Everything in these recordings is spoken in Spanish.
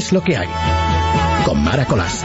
es lo que hay. Con Maracolás.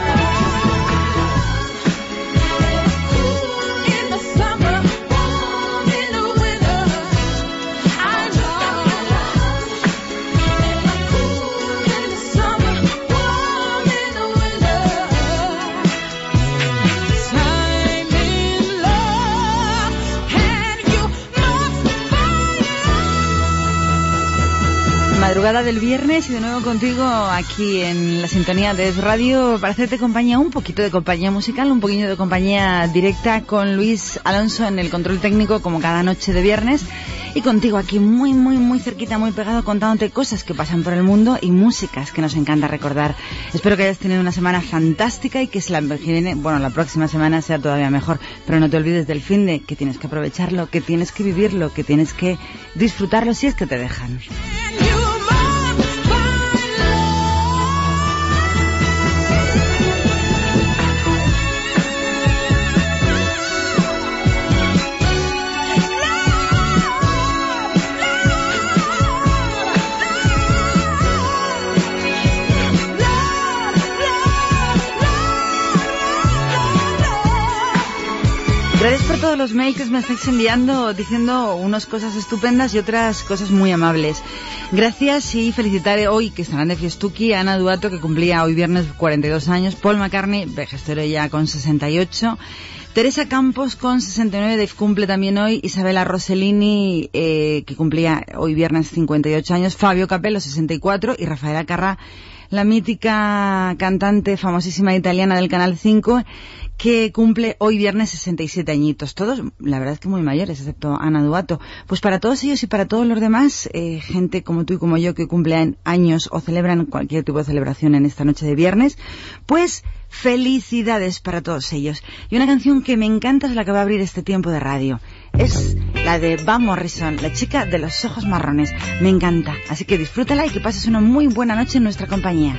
Madrugada del viernes y de nuevo contigo aquí en la sintonía de Radio para hacerte compañía, un poquito de compañía musical, un poquito de compañía directa con Luis Alonso en el control técnico como cada noche de viernes y contigo aquí muy, muy, muy cerquita, muy pegado contándote cosas que pasan por el mundo y músicas que nos encanta recordar. Espero que hayas tenido una semana fantástica y que la viene, bueno, la próxima semana sea todavía mejor, pero no te olvides del fin de que tienes que aprovecharlo, que tienes que vivirlo, que tienes que disfrutarlo si es que te dejan. Gracias por todos los mails que me estáis enviando diciendo unas cosas estupendas y otras cosas muy amables. Gracias y felicitar hoy que estarán de fiestuki Ana Duato que cumplía hoy viernes 42 años, Paul McCartney, vejestero ya con 68, Teresa Campos con 69, Dave cumple también hoy, Isabela Rossellini eh, que cumplía hoy viernes 58 años, Fabio Capello 64 y Rafaela Carrà la mítica cantante famosísima italiana del Canal 5 que cumple hoy viernes 67 añitos. Todos, la verdad es que muy mayores, excepto Ana Duato. Pues para todos ellos y para todos los demás, eh, gente como tú y como yo que cumplen años o celebran cualquier tipo de celebración en esta noche de viernes, pues felicidades para todos ellos. Y una canción que me encanta es la que va a abrir este tiempo de radio. Es la de Van Morrison, la chica de los ojos marrones. Me encanta. Así que disfrútala y que pases una muy buena noche en nuestra compañía.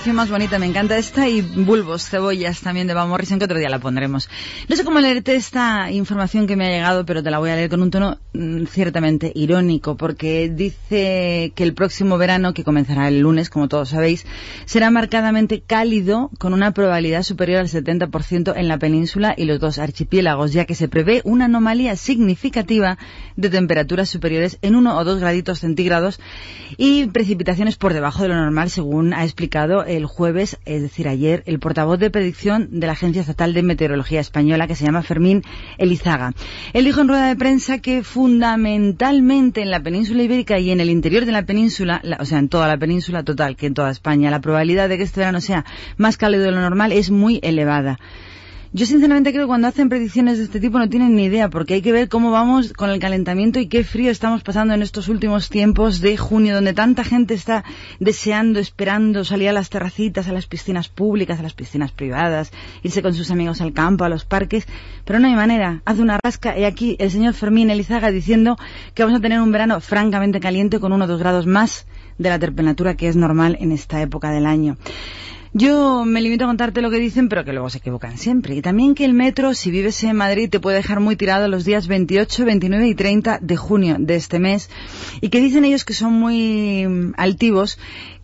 Canción más bonita, me encanta esta y Bulbos, Cebollas también de Van Morrison, que otro día la pondremos. No sé cómo leerte esta información que me ha llegado, pero te la voy a leer con un tono ciertamente irónico, porque dice que el próximo verano, que comenzará el lunes, como todos sabéis, será marcadamente cálido, con una probabilidad superior al 70% en la península y los dos archipiélagos, ya que se prevé una anomalía significativa de temperaturas superiores en uno o dos graditos centígrados y precipitaciones por debajo de lo normal según ha explicado el jueves, es decir, ayer, el portavoz de predicción de la Agencia Estatal de Meteorología Española, que se llama Fermín Elizaga. Él dijo en rueda de prensa que fundamentalmente en la península ibérica y en el interior de la península, o sea, en toda la península total, que en toda España, la probabilidad de que este verano sea más cálido de lo normal es muy elevada. Yo sinceramente creo que cuando hacen predicciones de este tipo no tienen ni idea, porque hay que ver cómo vamos con el calentamiento y qué frío estamos pasando en estos últimos tiempos de junio, donde tanta gente está deseando, esperando salir a las terracitas, a las piscinas públicas, a las piscinas privadas, irse con sus amigos al campo, a los parques, pero no hay manera. Hace una rasca y aquí el señor Fermín Elizaga diciendo que vamos a tener un verano francamente caliente con uno o dos grados más de la temperatura que es normal en esta época del año. Yo me limito a contarte lo que dicen, pero que luego se equivocan siempre. Y también que el metro, si vives en Madrid, te puede dejar muy tirado los días 28, 29 y 30 de junio de este mes. Y que dicen ellos que son muy mm, altivos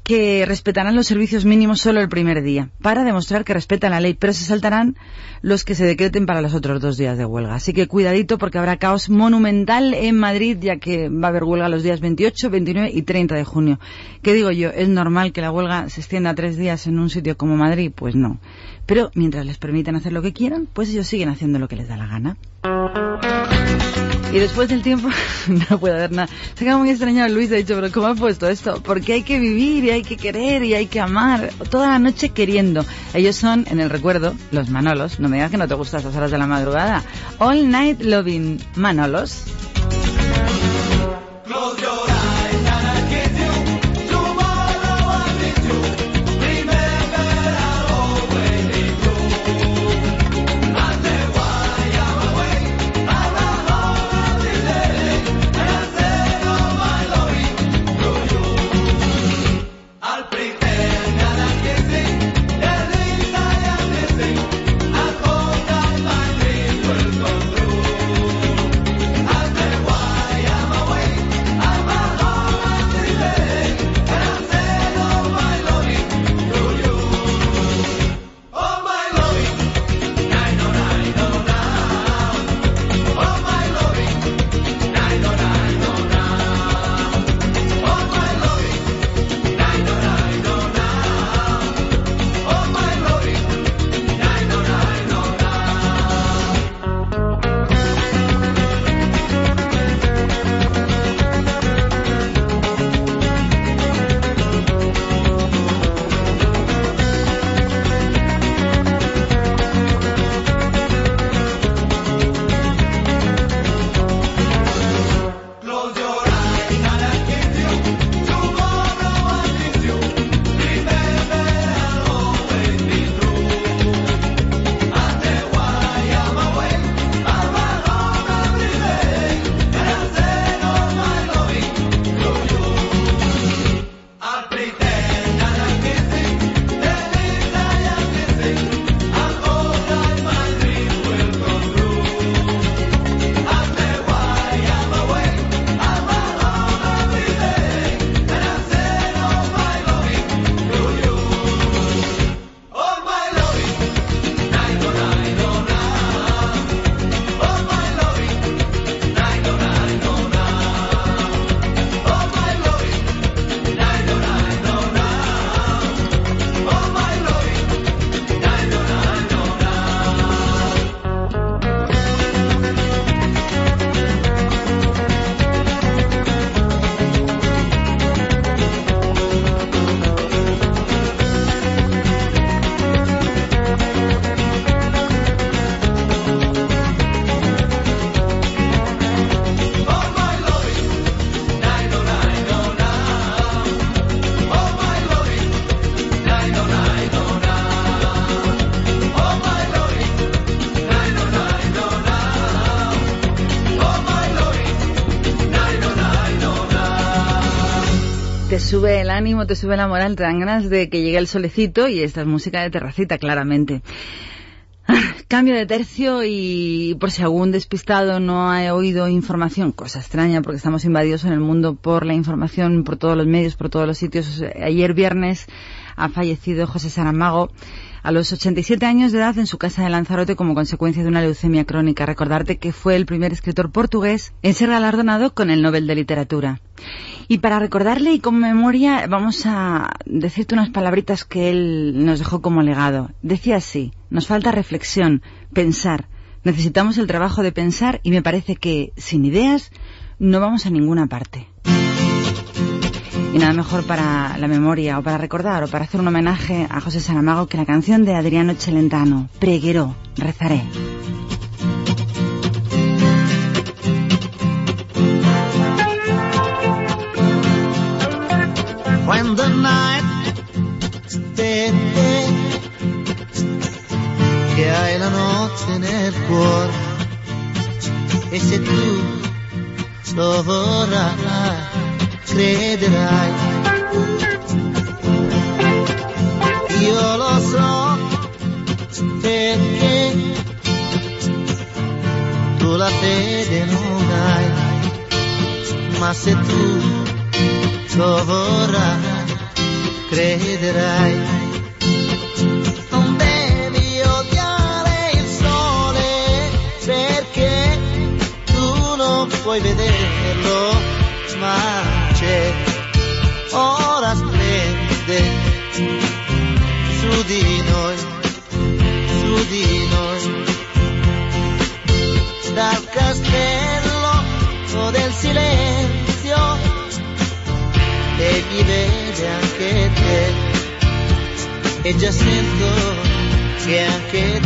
que respetarán los servicios mínimos solo el primer día, para demostrar que respetan la ley, pero se saltarán los que se decreten para los otros dos días de huelga. Así que cuidadito porque habrá caos monumental en Madrid, ya que va a haber huelga los días 28, 29 y 30 de junio. ¿Qué digo yo? ¿Es normal que la huelga se extienda tres días en un sitio como Madrid? Pues no. Pero mientras les permiten hacer lo que quieran, pues ellos siguen haciendo lo que les da la gana. Y después del tiempo, no puedo ver nada. Se queda muy extrañado Luis, ha dicho, pero ¿cómo ha puesto esto? Porque hay que vivir y hay que querer y hay que amar. Toda la noche queriendo. Ellos son, en el recuerdo, los Manolos. No me digas que no te gustan esas horas de la madrugada. All Night Loving Manolos. Ánimo, te sube la moral, te dan ganas de que llegue el solecito y esta es música de terracita, claramente. Cambio de tercio y por si algún despistado no ha oído información, cosa extraña porque estamos invadidos en el mundo por la información, por todos los medios, por todos los sitios. Ayer viernes ha fallecido José Saramago a los 87 años de edad en su casa de Lanzarote como consecuencia de una leucemia crónica. Recordarte que fue el primer escritor portugués en ser galardonado con el Nobel de Literatura. Y para recordarle y con memoria vamos a decirte unas palabritas que él nos dejó como legado. Decía así, nos falta reflexión, pensar. Necesitamos el trabajo de pensar y me parece que sin ideas no vamos a ninguna parte. Y nada mejor para la memoria o para recordar o para hacer un homenaje a José Saramago que la canción de Adriano Celentano, Preguero, rezaré. Lo vorrai crederai. Io lo so perché tu la fede non hai, ma se tu lo vorrai, crederai. E già sento che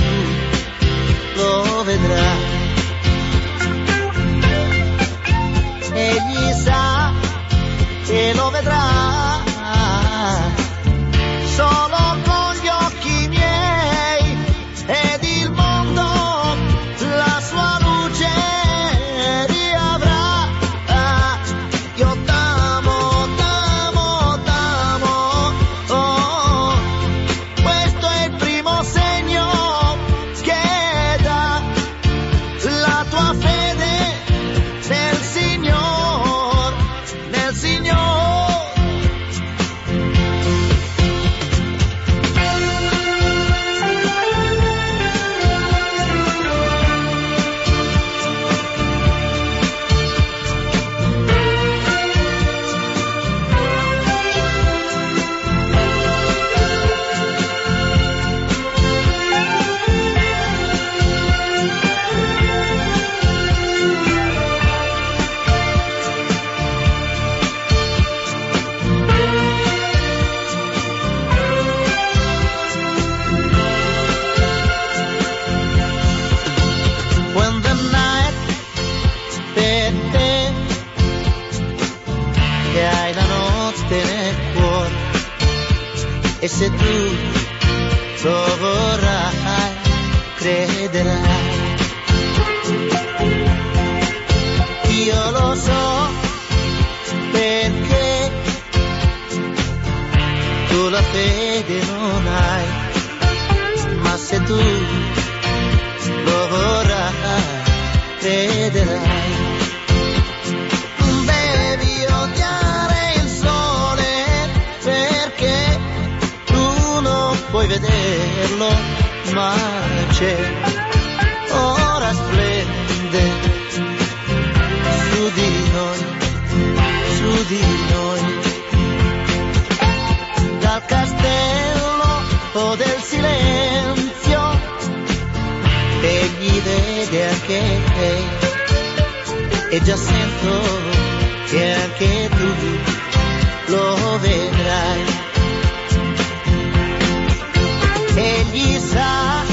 promesa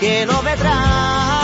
que no vendrá.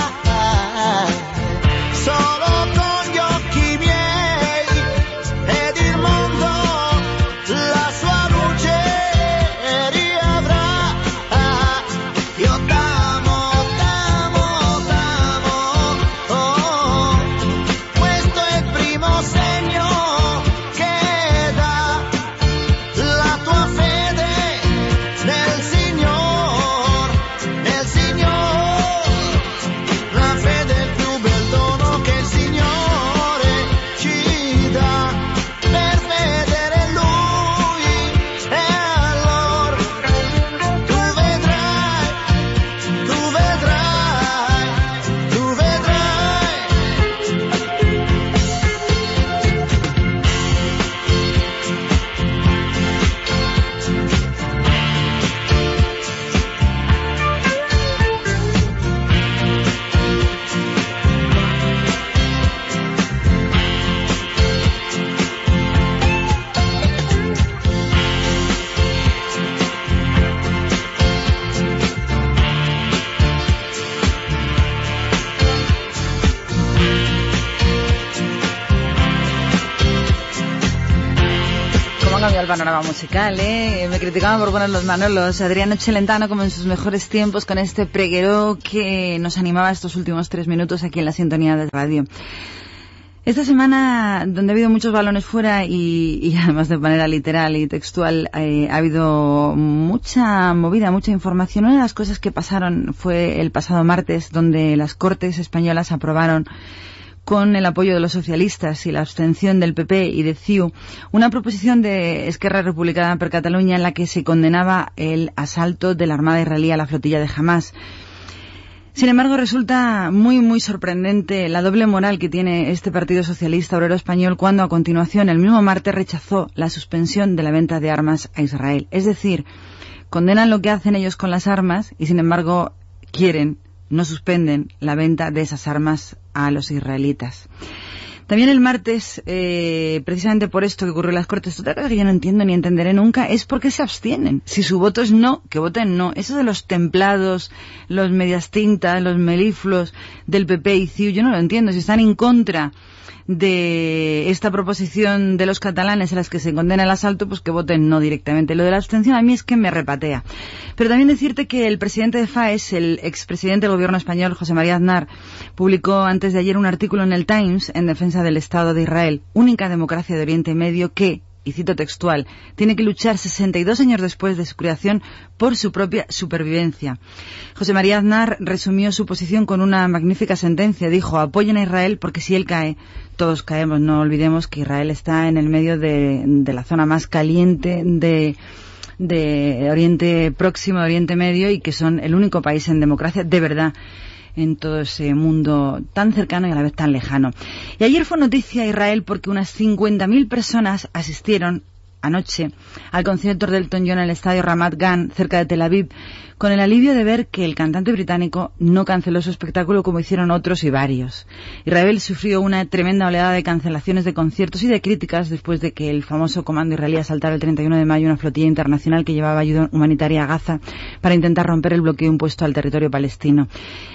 Panorama musical, ¿eh? Me criticaban por poner los manolos. Adriano Chelentano, como en sus mejores tiempos, con este preguero que nos animaba estos últimos tres minutos aquí en la sintonía de radio. Esta semana, donde ha habido muchos balones fuera y, además de manera literal y textual, eh, ha habido mucha movida, mucha información. Una de las cosas que pasaron fue el pasado martes, donde las Cortes españolas aprobaron con el apoyo de los socialistas y la abstención del PP y de CIU, una proposición de Esquerra Republicana per Cataluña en la que se condenaba el asalto de la Armada israelí a la flotilla de Hamas. Sin embargo, resulta muy, muy sorprendente la doble moral que tiene este Partido Socialista Obrero Español cuando a continuación, el mismo martes, rechazó la suspensión de la venta de armas a Israel. Es decir, condenan lo que hacen ellos con las armas y, sin embargo, quieren, no suspenden la venta de esas armas a los israelitas. También el martes, eh, precisamente por esto que ocurrió en las Cortes, otra cosa que yo no entiendo ni entenderé nunca es por qué se abstienen. Si su voto es no, que voten no. Eso de los templados, los medias tintas, los meliflos del PP y CIU, yo no lo entiendo. Si están en contra de esta proposición de los catalanes a las que se condena el asalto, pues que voten no directamente. Lo de la abstención a mí es que me repatea. Pero también decirte que el presidente de FAES, el expresidente del gobierno español, José María Aznar, publicó antes de ayer un artículo en el Times en defensa del Estado de Israel, única democracia de Oriente Medio que, y cito textual, tiene que luchar 62 años después de su creación por su propia supervivencia. José María Aznar resumió su posición con una magnífica sentencia. Dijo, apoyen a Israel porque si él cae, todos caemos. No olvidemos que Israel está en el medio de, de la zona más caliente de, de Oriente Próximo, Oriente Medio y que son el único país en democracia de verdad en todo ese mundo tan cercano y a la vez tan lejano. Y ayer fue noticia Israel porque unas 50.000 personas asistieron anoche al concierto del Elton John en el estadio Ramat Gan, cerca de Tel Aviv, con el alivio de ver que el cantante británico no canceló su espectáculo como hicieron otros y varios. Israel sufrió una tremenda oleada de cancelaciones de conciertos y de críticas después de que el famoso comando israelí asaltara el 31 de mayo una flotilla internacional que llevaba ayuda humanitaria a Gaza para intentar romper el bloqueo impuesto al territorio palestino.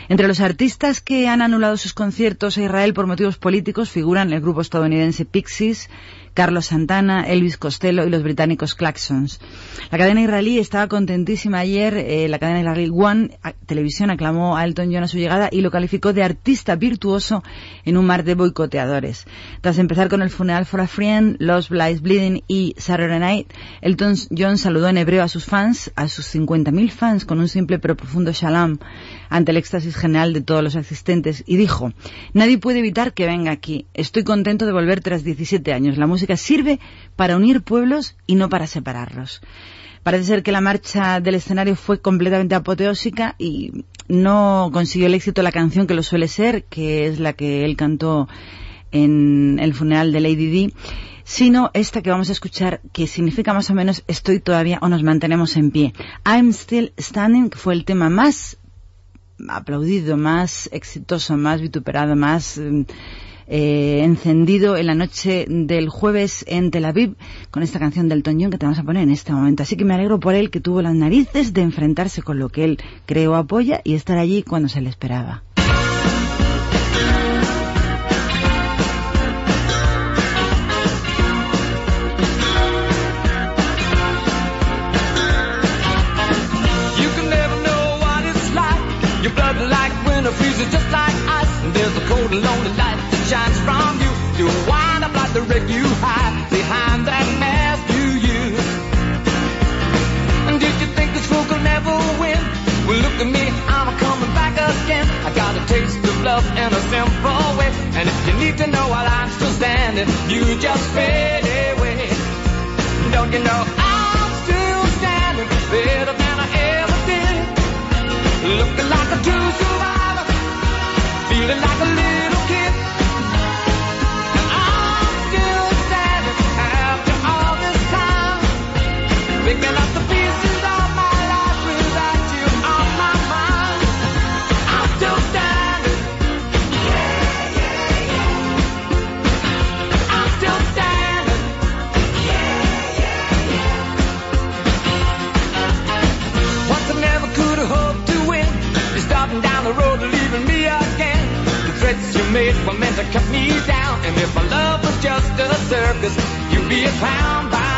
Entre los artistas que han anulado sus conciertos a Israel por motivos políticos figuran el grupo estadounidense Pixies, Carlos Santana, Elvis Costello y los británicos Claxons. La cadena israelí estaba contentísima ayer. Eh, la cadena israelí One Televisión aclamó a Elton John a su llegada y lo calificó de artista virtuoso en un mar de boicoteadores. Tras empezar con el funeral for a Friend, Los Blights Bleeding y Saturday Night, Elton John saludó en hebreo a sus fans, a sus 50.000 fans, con un simple pero profundo shalom ante el éxtasis general de todos los asistentes y dijo, nadie puede evitar que venga aquí. Estoy contento de volver tras 17 años. La música sirve para unir pueblos y no para separarlos. Parece ser que la marcha del escenario fue completamente apoteósica y no consiguió el éxito la canción que lo suele ser, que es la que él cantó en el funeral de Lady Di, sino esta que vamos a escuchar, que significa más o menos estoy todavía o nos mantenemos en pie. I'm Still Standing, fue el tema más aplaudido, más exitoso, más vituperado, más eh, encendido en la noche del jueves en Tel Aviv con esta canción del Toñón que te vamos a poner en este momento. Así que me alegro por él que tuvo las narices de enfrentarse con lo que él creo apoya y estar allí cuando se le esperaba. Shines from you. You wind up like the wreck you hide behind that mask you use. And did you think this fool could never win? Well, look at me, I'm coming back again. I got a taste of love in a simple way. And if you need to know while I'm still standing, you just fade away. Don't you know made were meant to cut me down. And if my love was just a circus, you'd be a clown by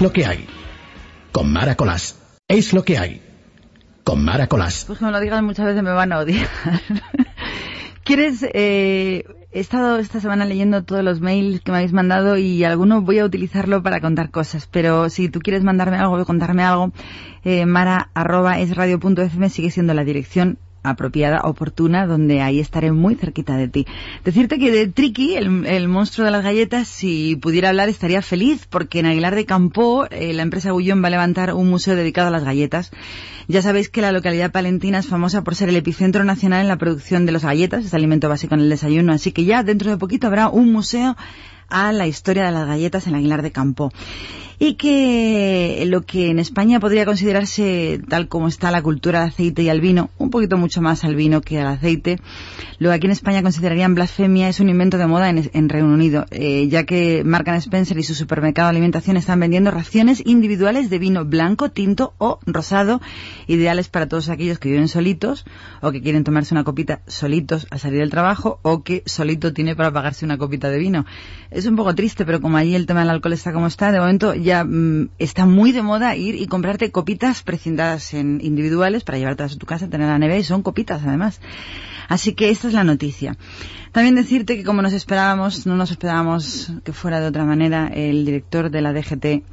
Es lo que hay. Con Mara Colás. Es lo que hay. Con Mara Colás. Pues me lo digan muchas veces me van a odiar. ¿Quieres...? Eh, he estado esta semana leyendo todos los mails que me habéis mandado y alguno voy a utilizarlo para contar cosas, pero si tú quieres mandarme algo o contarme algo, eh, mara sigue siendo la dirección apropiada, oportuna, donde ahí estaré muy cerquita de ti. Decirte que de Tricky, el, monstruo de las galletas, si pudiera hablar estaría feliz, porque en Aguilar de Campo eh, la empresa Gullón va a levantar un museo dedicado a las galletas. Ya sabéis que la localidad palentina es famosa por ser el epicentro nacional en la producción de las galletas, es alimento básico en el desayuno, así que ya dentro de poquito habrá un museo a la historia de las galletas en Aguilar de Campo y que lo que en España podría considerarse tal como está la cultura del aceite y al vino, un poquito mucho más al vino que al aceite, lo que aquí en España considerarían blasfemia es un invento de moda en, Reino Unido, eh, ya que Marcan Spencer y su supermercado de alimentación están vendiendo raciones individuales de vino blanco, tinto o rosado, ideales para todos aquellos que viven solitos o que quieren tomarse una copita solitos al salir del trabajo o que solito tiene para pagarse una copita de vino. Es un poco triste, pero como allí el tema del alcohol está como está, de momento ya Mm, está muy de moda ir y comprarte copitas precintadas en individuales para llevártelas a tu casa, tener la nevera y son copitas además. Así que esta es la noticia. También decirte que como nos esperábamos, no nos esperábamos que fuera de otra manera, el director de la DGT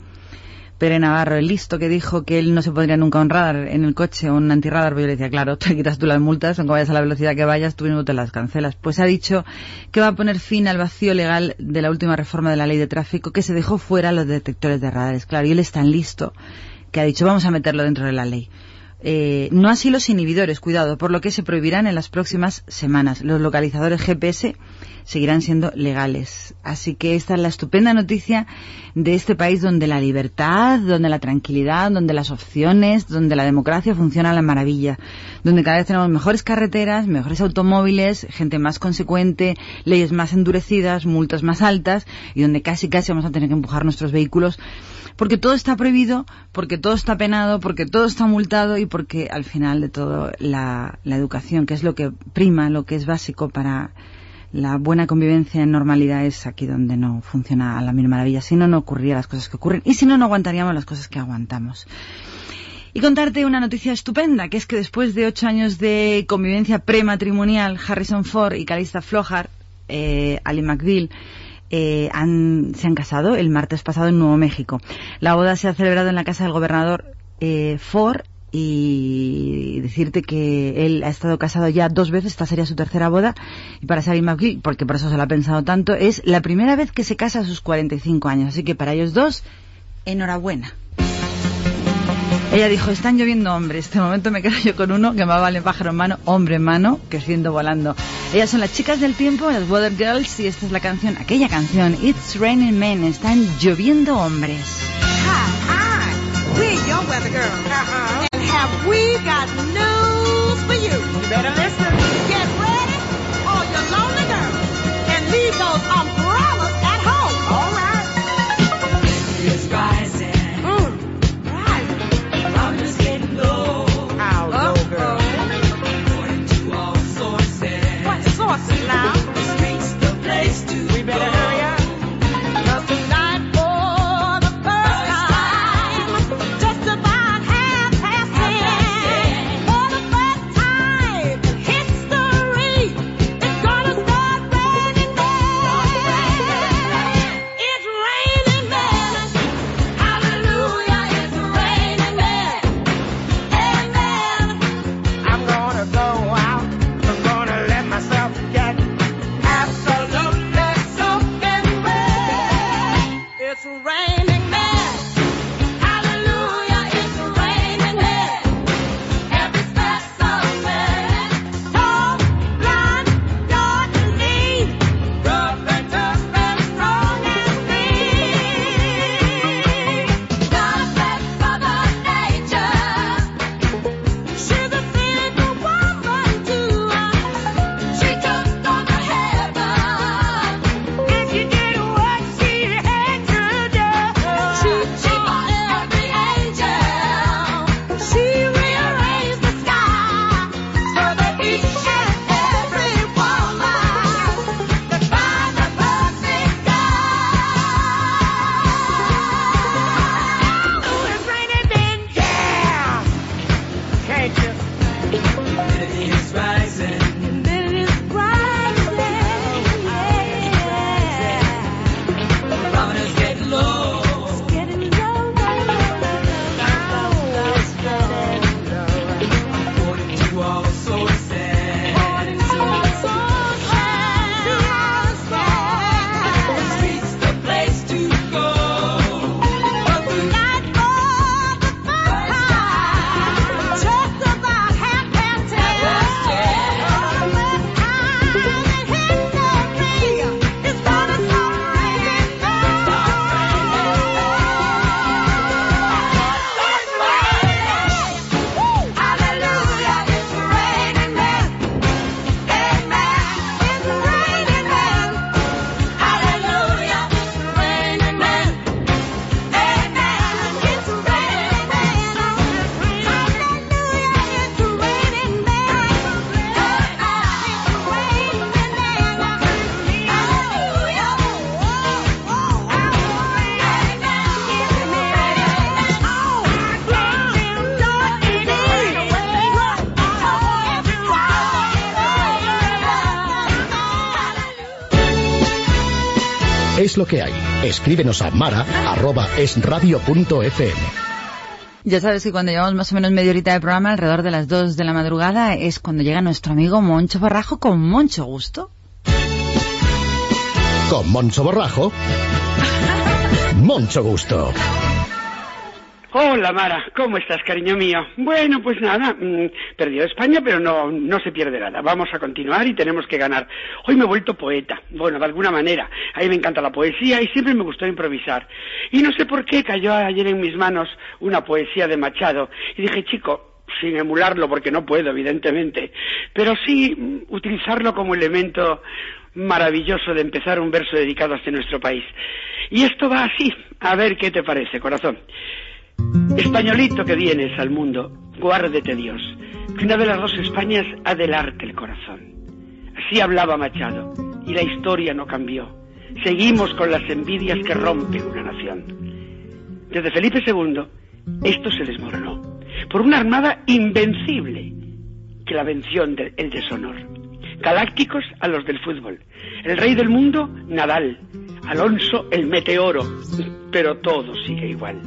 Pere Navarro, el listo que dijo que él no se podría nunca honrar en el coche o un antirradar, pues yo le decía, claro, te quitas tú las multas, aunque vayas a la velocidad que vayas, tú mismo te las cancelas. Pues ha dicho que va a poner fin al vacío legal de la última reforma de la ley de tráfico que se dejó fuera los detectores de radares. Claro, y él es tan listo que ha dicho, vamos a meterlo dentro de la ley. Eh, no así los inhibidores, cuidado, por lo que se prohibirán en las próximas semanas. Los localizadores GPS seguirán siendo legales. Así que esta es la estupenda noticia de este país donde la libertad, donde la tranquilidad, donde las opciones, donde la democracia funciona a la maravilla, donde cada vez tenemos mejores carreteras, mejores automóviles, gente más consecuente, leyes más endurecidas, multas más altas y donde casi casi vamos a tener que empujar nuestros vehículos porque todo está prohibido, porque todo está penado, porque todo está multado y porque al final de todo la, educación, que es lo que prima, lo que es básico para la buena convivencia en normalidad es aquí donde no funciona a la mil maravilla. Si no, no ocurriría las cosas que ocurren y si no, no aguantaríamos las cosas que aguantamos. Y contarte una noticia estupenda, que es que después de ocho años de convivencia prematrimonial, Harrison Ford y Calista Flojar, eh, Ali McBeal, eh, han, se han casado el martes pasado en Nuevo México. La boda se ha celebrado en la casa del gobernador eh, Ford y decirte que él ha estado casado ya dos veces, esta sería su tercera boda, y para Sally McGee, porque por eso se lo ha pensado tanto, es la primera vez que se casa a sus 45 años. Así que para ellos dos, enhorabuena. Ella dijo, están lloviendo hombres. Este momento me quedo yo con uno que más vale pájaro en mano, hombre en mano, que siendo volando. Ellas son las chicas del tiempo, las Water Girls, y esta es la canción, aquella canción, It's Raining Men, están lloviendo hombres. Hi, hi, we're your weather girls. Uh-huh. And have we got news for you? You better listen. Es lo que hay. Escríbenos a mara.esradio.fm. Ya sabes que cuando llevamos más o menos media horita de programa, alrededor de las 2 de la madrugada, es cuando llega nuestro amigo Moncho Barrajo con mucho gusto. Con Moncho Borrajo. Moncho Gusto. Hola Mara, ¿cómo estás, cariño mío? Bueno, pues nada, mm, perdió España, pero no, no se pierde nada. Vamos a continuar y tenemos que ganar. Hoy me he vuelto poeta, bueno, de alguna manera. A mí me encanta la poesía y siempre me gustó improvisar. Y no sé por qué cayó ayer en mis manos una poesía de Machado. Y dije, chico, sin emularlo, porque no puedo, evidentemente, pero sí mm, utilizarlo como elemento maravilloso de empezar un verso dedicado a este nuestro país. Y esto va así, a ver qué te parece, corazón. Españolito que vienes al mundo, guárdete Dios, que una de las dos Españas ha el corazón. Así hablaba Machado, y la historia no cambió. Seguimos con las envidias que rompen una nación. Desde Felipe II, esto se desmoronó, por una armada invencible que la venció el deshonor. Galácticos a los del fútbol. El rey del mundo, Nadal. Alonso, el meteoro. Pero todo sigue igual.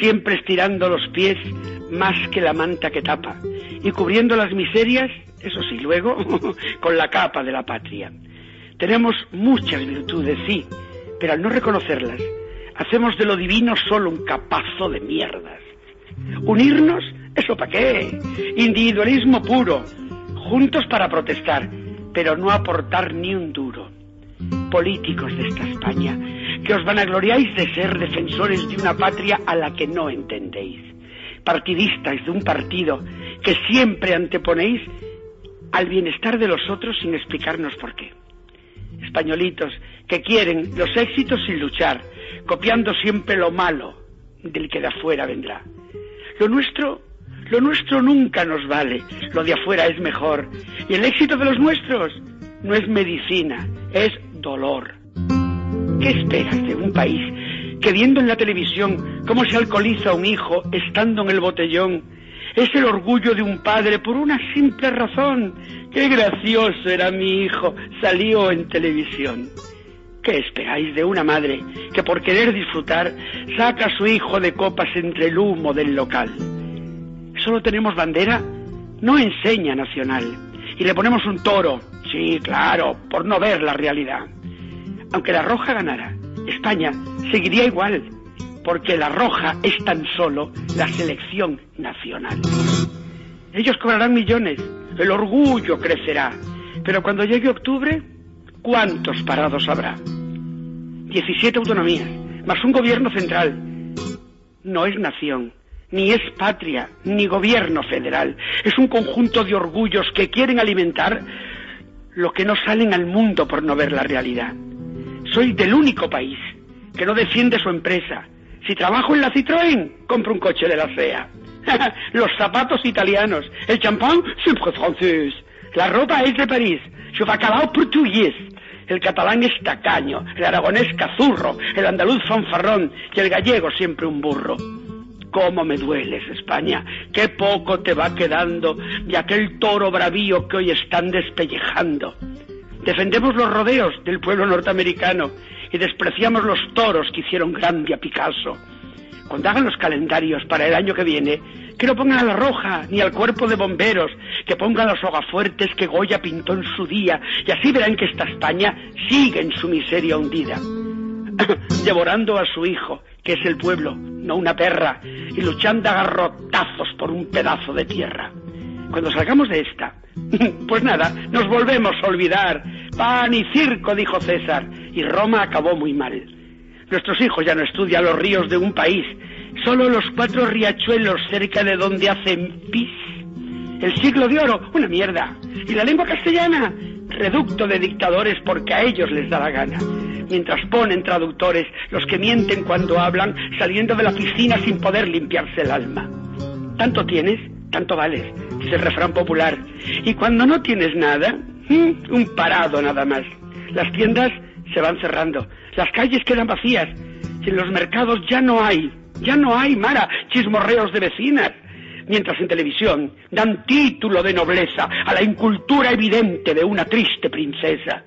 Siempre estirando los pies más que la manta que tapa. Y cubriendo las miserias, eso sí, luego, con la capa de la patria. Tenemos muchas virtudes, sí, pero al no reconocerlas, hacemos de lo divino solo un capazo de mierdas. Unirnos, ¿eso para qué? Individualismo puro, juntos para protestar, pero no aportar ni un duro. Políticos de esta España, que os vanagloriáis de ser defensores de una patria a la que no entendéis. Partidistas de un partido que siempre anteponéis al bienestar de los otros sin explicarnos por qué. Españolitos que quieren los éxitos sin luchar, copiando siempre lo malo del que de afuera vendrá. Lo nuestro, lo nuestro nunca nos vale, lo de afuera es mejor. Y el éxito de los nuestros no es medicina, es dolor. ¿Qué esperas de un país que viendo en la televisión cómo se alcoholiza un hijo estando en el botellón es el orgullo de un padre por una simple razón? ¡Qué gracioso era mi hijo! Salió en televisión. ¿Qué esperáis de una madre que por querer disfrutar saca a su hijo de copas entre el humo del local? ¿Solo tenemos bandera? No enseña nacional. Y le ponemos un toro. Sí, claro, por no ver la realidad. Aunque la roja ganara, España seguiría igual, porque la roja es tan solo la selección nacional. Ellos cobrarán millones, el orgullo crecerá, pero cuando llegue octubre, ¿cuántos parados habrá? 17 autonomías, más un gobierno central. No es nación, ni es patria, ni gobierno federal. Es un conjunto de orgullos que quieren alimentar lo que no salen al mundo por no ver la realidad. Soy del único país que no defiende su empresa. Si trabajo en la Citroën, compro un coche de la CEA. Los zapatos italianos, el champán siempre francés, la ropa es de París, su bacalao portugués, el catalán es tacaño, el aragonés cazurro, el andaluz fanfarrón y el gallego siempre un burro. ¿Cómo me dueles, España? Qué poco te va quedando de aquel toro bravío que hoy están despellejando. Defendemos los rodeos del pueblo norteamericano y despreciamos los toros que hicieron grande a Picasso. Cuando hagan los calendarios para el año que viene, que no pongan a la roja ni al cuerpo de bomberos, que pongan los hogafuertes que Goya pintó en su día, y así verán que esta España sigue en su miseria hundida, devorando a su hijo, que es el pueblo, no una perra, y luchando a garrotazos por un pedazo de tierra. Cuando salgamos de esta, pues nada, nos volvemos a olvidar. Pan y circo, dijo César, y Roma acabó muy mal. Nuestros hijos ya no estudian los ríos de un país, solo los cuatro riachuelos cerca de donde hacen pis. El siglo de oro, una mierda. Y la lengua castellana, reducto de dictadores porque a ellos les da la gana. Mientras ponen traductores los que mienten cuando hablan, saliendo de la piscina sin poder limpiarse el alma. Tanto tienes, tanto vales, es el refrán popular. Y cuando no tienes nada, mm, un parado nada más. Las tiendas se van cerrando, las calles quedan vacías, y en los mercados ya no hay, ya no hay, Mara, chismorreos de vecinas. Mientras en televisión dan título de nobleza a la incultura evidente de una triste princesa.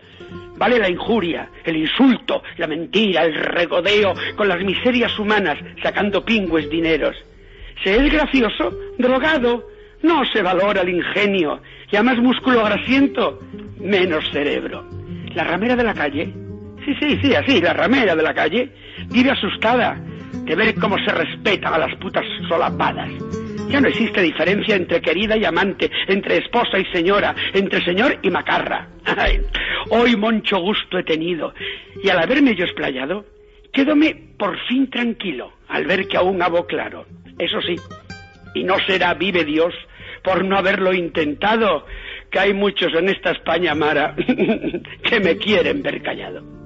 Vale la injuria, el insulto, la mentira, el regodeo con las miserias humanas, sacando pingües dineros. Se es gracioso, drogado, no se valora el ingenio, y a más músculo grasiento, menos cerebro. La ramera de la calle, sí, sí, sí, así, la ramera de la calle, vive asustada de ver cómo se respetan a las putas solapadas. Ya no existe diferencia entre querida y amante, entre esposa y señora, entre señor y macarra. Hoy mucho gusto he tenido, y al haberme yo explayado, quédome por fin tranquilo al ver que aún hago claro. Eso sí, y no será vive Dios por no haberlo intentado, que hay muchos en esta España mara que me quieren ver callado.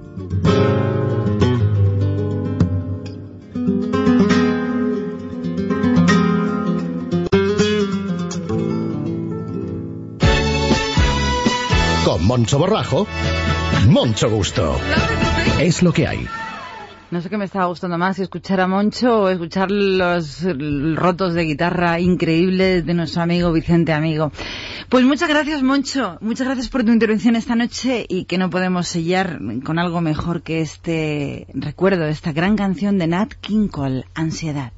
Con Moncho Borrajo, mucho gusto. Es lo que hay. No sé qué me estaba gustando más, escuchar a Moncho o escuchar los rotos de guitarra increíbles de nuestro amigo Vicente Amigo. Pues muchas gracias, Moncho. Muchas gracias por tu intervención esta noche y que no podemos sellar con algo mejor que este recuerdo esta gran canción de Nat King Cole, Ansiedad.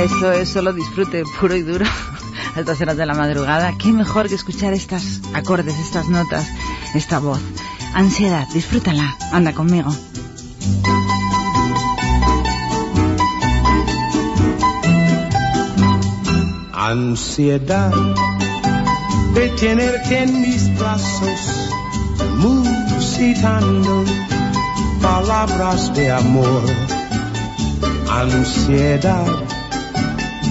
Esto es solo disfrute puro y duro a estas horas de la madrugada. Qué mejor que escuchar estas acordes, estas notas, esta voz. Ansiedad, disfrútala. Anda conmigo. Ansiedad de tenerte en mis brazos, musitando palabras de amor. Ansiedad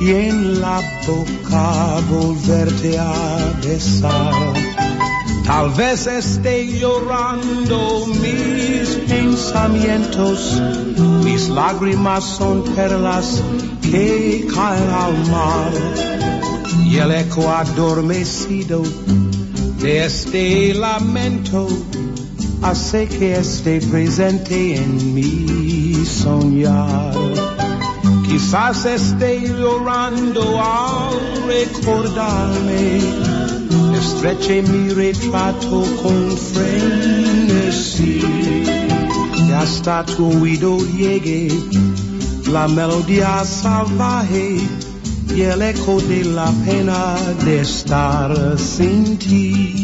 y en la boca volverte a besar. Tal vez esté llorando mis pensamientos, mis lágrimas son perlas que caen al mar y el eco adormecido de este lamento hace que esté presente en mi soñar. Quizás esté llorando al recordarme, estreche mi retrato con frenesí. Y hasta tu oído llegue la melodía salvaje y el eco de la pena de estar sin ti.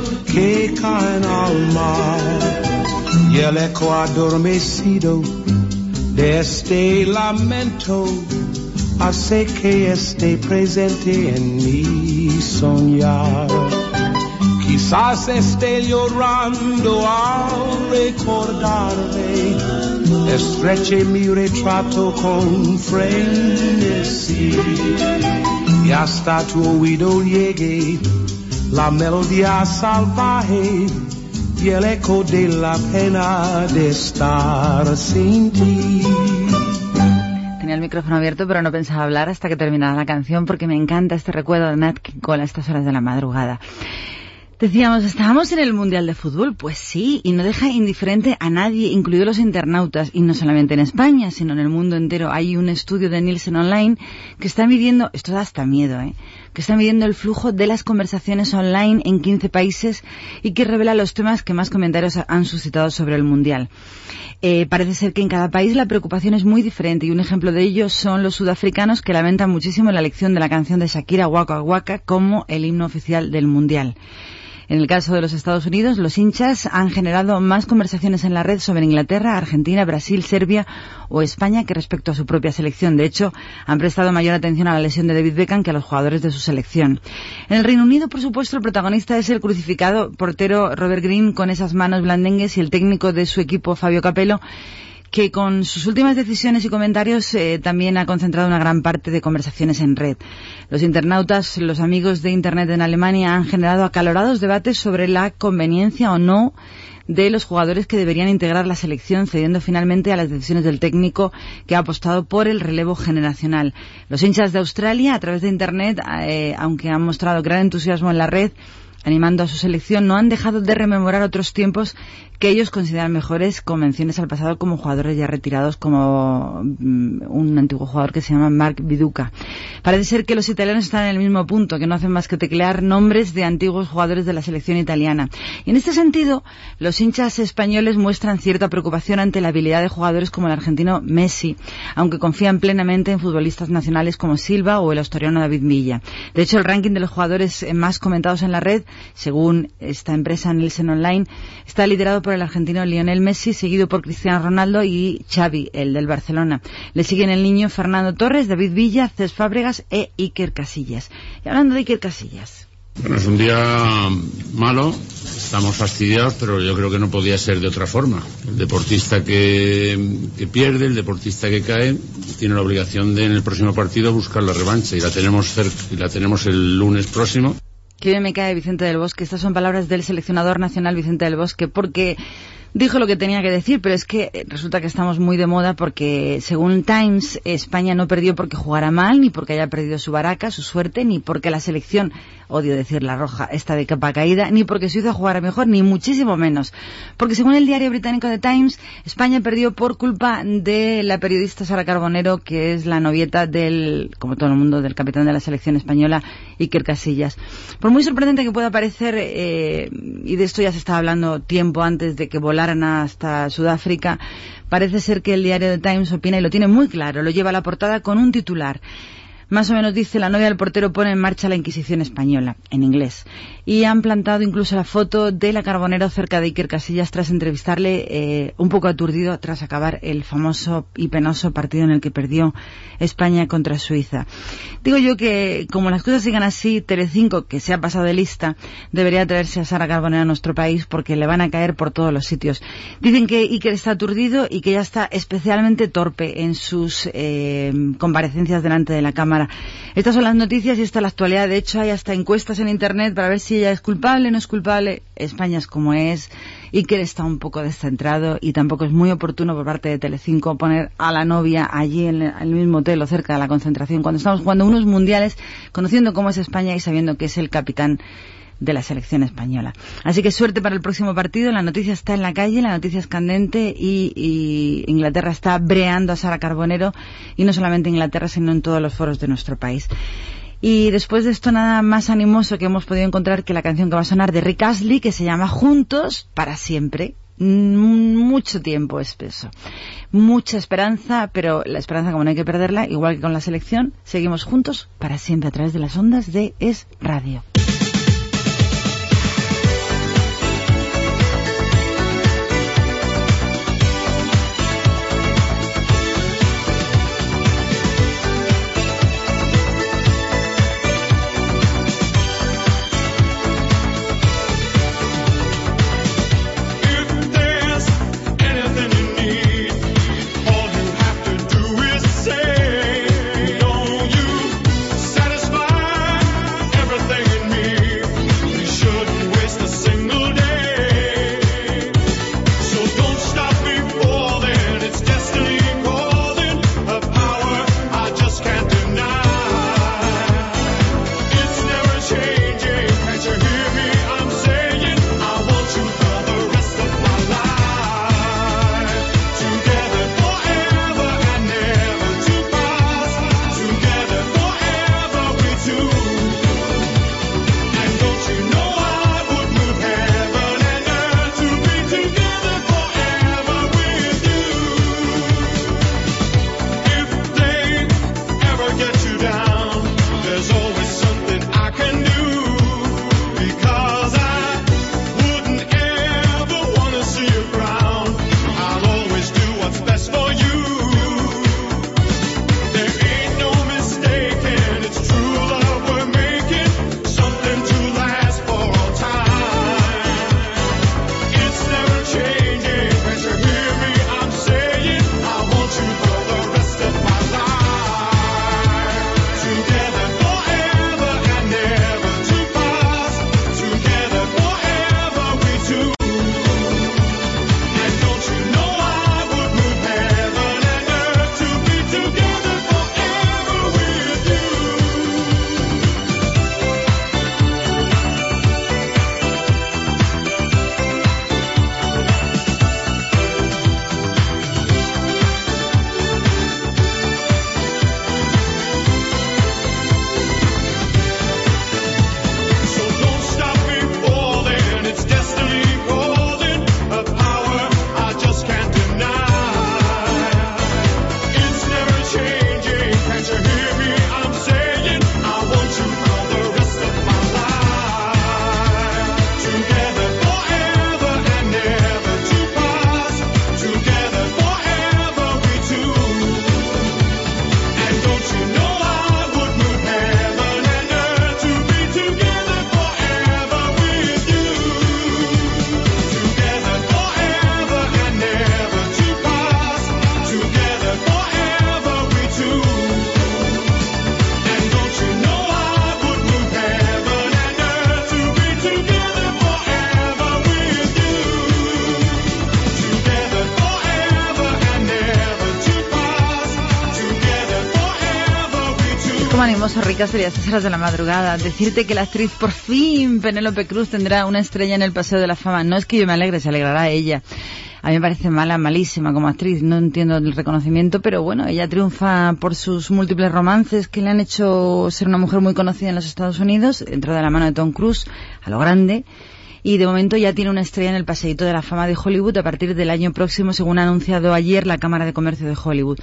que caen al mar y el eco adormecido de este lamento hace que esté presente en mi soñar. Quizás esté llorando al recordarme, estreche mi retrato con frenesí y hasta tu oído llegue la melodía salvaje y el eco de la pena de estar sin ti. Tenía el micrófono abierto, pero no pensaba hablar hasta que terminara la canción porque me encanta este recuerdo de Nat King Cole a estas horas de la madrugada. Decíamos, ¿estábamos en el Mundial de Fútbol? Pues sí, y no deja indiferente a nadie, incluidos los internautas, y no solamente en España, sino en el mundo entero. Hay un estudio de Nielsen Online que está midiendo, esto da hasta miedo, ¿eh? Que está midiendo el flujo de las conversaciones online en 15 países y que revela los temas que más comentarios han suscitado sobre el Mundial. Eh, parece ser que en cada país la preocupación es muy diferente y un ejemplo de ello son los sudafricanos que lamentan muchísimo la elección de la canción de Shakira Waka Waka como el himno oficial del Mundial. En el caso de los Estados Unidos, los hinchas han generado más conversaciones en la red sobre Inglaterra, Argentina, Brasil, Serbia o España que respecto a su propia selección. De hecho, han prestado mayor atención a la lesión de David Beckham que a los jugadores de su selección. En el Reino Unido, por supuesto, el protagonista es el crucificado portero Robert Green con esas manos blandengues y el técnico de su equipo, Fabio Capello, que con sus últimas decisiones y comentarios eh, también ha concentrado una gran parte de conversaciones en red. Los internautas, los amigos de Internet en Alemania han generado acalorados debates sobre la conveniencia o no de los jugadores que deberían integrar la selección, cediendo finalmente a las decisiones del técnico que ha apostado por el relevo generacional. Los hinchas de Australia, a través de Internet, eh, aunque han mostrado gran entusiasmo en la red, animando a su selección, no han dejado de rememorar otros tiempos que ellos consideran mejores con menciones al pasado como jugadores ya retirados, como mm, un antiguo jugador que se llama Mark Viduca. Parece ser que los italianos están en el mismo punto, que no hacen más que teclear nombres de antiguos jugadores de la selección italiana. Y en este sentido, los hinchas españoles muestran cierta preocupación ante la habilidad de jugadores como el argentino Messi, aunque confían plenamente en futbolistas nacionales como Silva o el australiano David Villa. De hecho, el ranking de los jugadores más comentados en la red, según esta empresa Nielsen Online, está liderado por el argentino Lionel Messi, seguido por Cristiano Ronaldo y Xavi, el del Barcelona. Le siguen el niño Fernando Torres, David Villa, Cés Fábregas e Iker Casillas. Y hablando de Iker Casillas. Bueno, es un día malo, estamos fastidiados, pero yo creo que no podía ser de otra forma. El deportista que, que pierde, el deportista que cae, tiene la obligación de en el próximo partido buscar la revancha y la tenemos cerca, y la tenemos el lunes próximo. Que bien me cae Vicente del Bosque. Estas son palabras del seleccionador nacional Vicente del Bosque, porque dijo lo que tenía que decir, pero es que eh, resulta que estamos muy de moda porque, según Times, España no perdió porque jugara mal, ni porque haya perdido su baraca, su suerte, ni porque la selección, odio decir la roja, está de capa caída, ni porque Suiza jugara mejor, ni muchísimo menos. Porque según el diario británico The Times, España perdió por culpa de la periodista Sara Carbonero, que es la novieta del, como todo el mundo, del capitán de la selección española, Iker Casillas. Por muy sorprendente que pueda parecer, eh, y de esto ya se estaba hablando tiempo antes de que volaran hasta Sudáfrica, parece ser que el diario The Times opina y lo tiene muy claro, lo lleva a la portada con un titular. Más o menos dice la novia del portero pone en marcha la Inquisición española, en inglés. Y han plantado incluso la foto de la Carbonero cerca de Iker Casillas tras entrevistarle eh, un poco aturdido tras acabar el famoso y penoso partido en el que perdió España contra Suiza. Digo yo que como las cosas sigan así, Telecinco, que se ha pasado de lista, debería traerse a Sara Carbonero a nuestro país porque le van a caer por todos los sitios. Dicen que Iker está aturdido y que ya está especialmente torpe en sus eh, comparecencias delante de la Cámara estas son las noticias y esta es la actualidad. De hecho, hay hasta encuestas en Internet para ver si ella es culpable o no es culpable. España es como es. Iker está un poco descentrado y tampoco es muy oportuno por parte de Telecinco poner a la novia allí en el mismo hotel o cerca de la concentración cuando estamos jugando unos mundiales, conociendo cómo es España y sabiendo que es el capitán de la selección española. Así que suerte para el próximo partido. La noticia está en la calle, la noticia es candente y, y, Inglaterra está breando a Sara Carbonero y no solamente en Inglaterra, sino en todos los foros de nuestro país. Y después de esto nada más animoso que hemos podido encontrar que la canción que va a sonar de Rick Astley, que se llama Juntos para siempre. Mucho tiempo espeso. Mucha esperanza, pero la esperanza como no hay que perderla, igual que con la selección, seguimos juntos para siempre a través de las ondas de Es Radio. Rica sería a horas de la madrugada. Decirte que la actriz por fin, Penélope Cruz, tendrá una estrella en el Paseo de la Fama. No es que yo me alegre, se alegrará ella. A mí me parece mala, malísima como actriz. No entiendo el reconocimiento, pero bueno, ella triunfa por sus múltiples romances que le han hecho ser una mujer muy conocida en los Estados Unidos, dentro de la mano de Tom Cruise, a lo grande. Y de momento ya tiene una estrella en el Paseíto de la Fama de Hollywood a partir del año próximo, según ha anunciado ayer la Cámara de Comercio de Hollywood.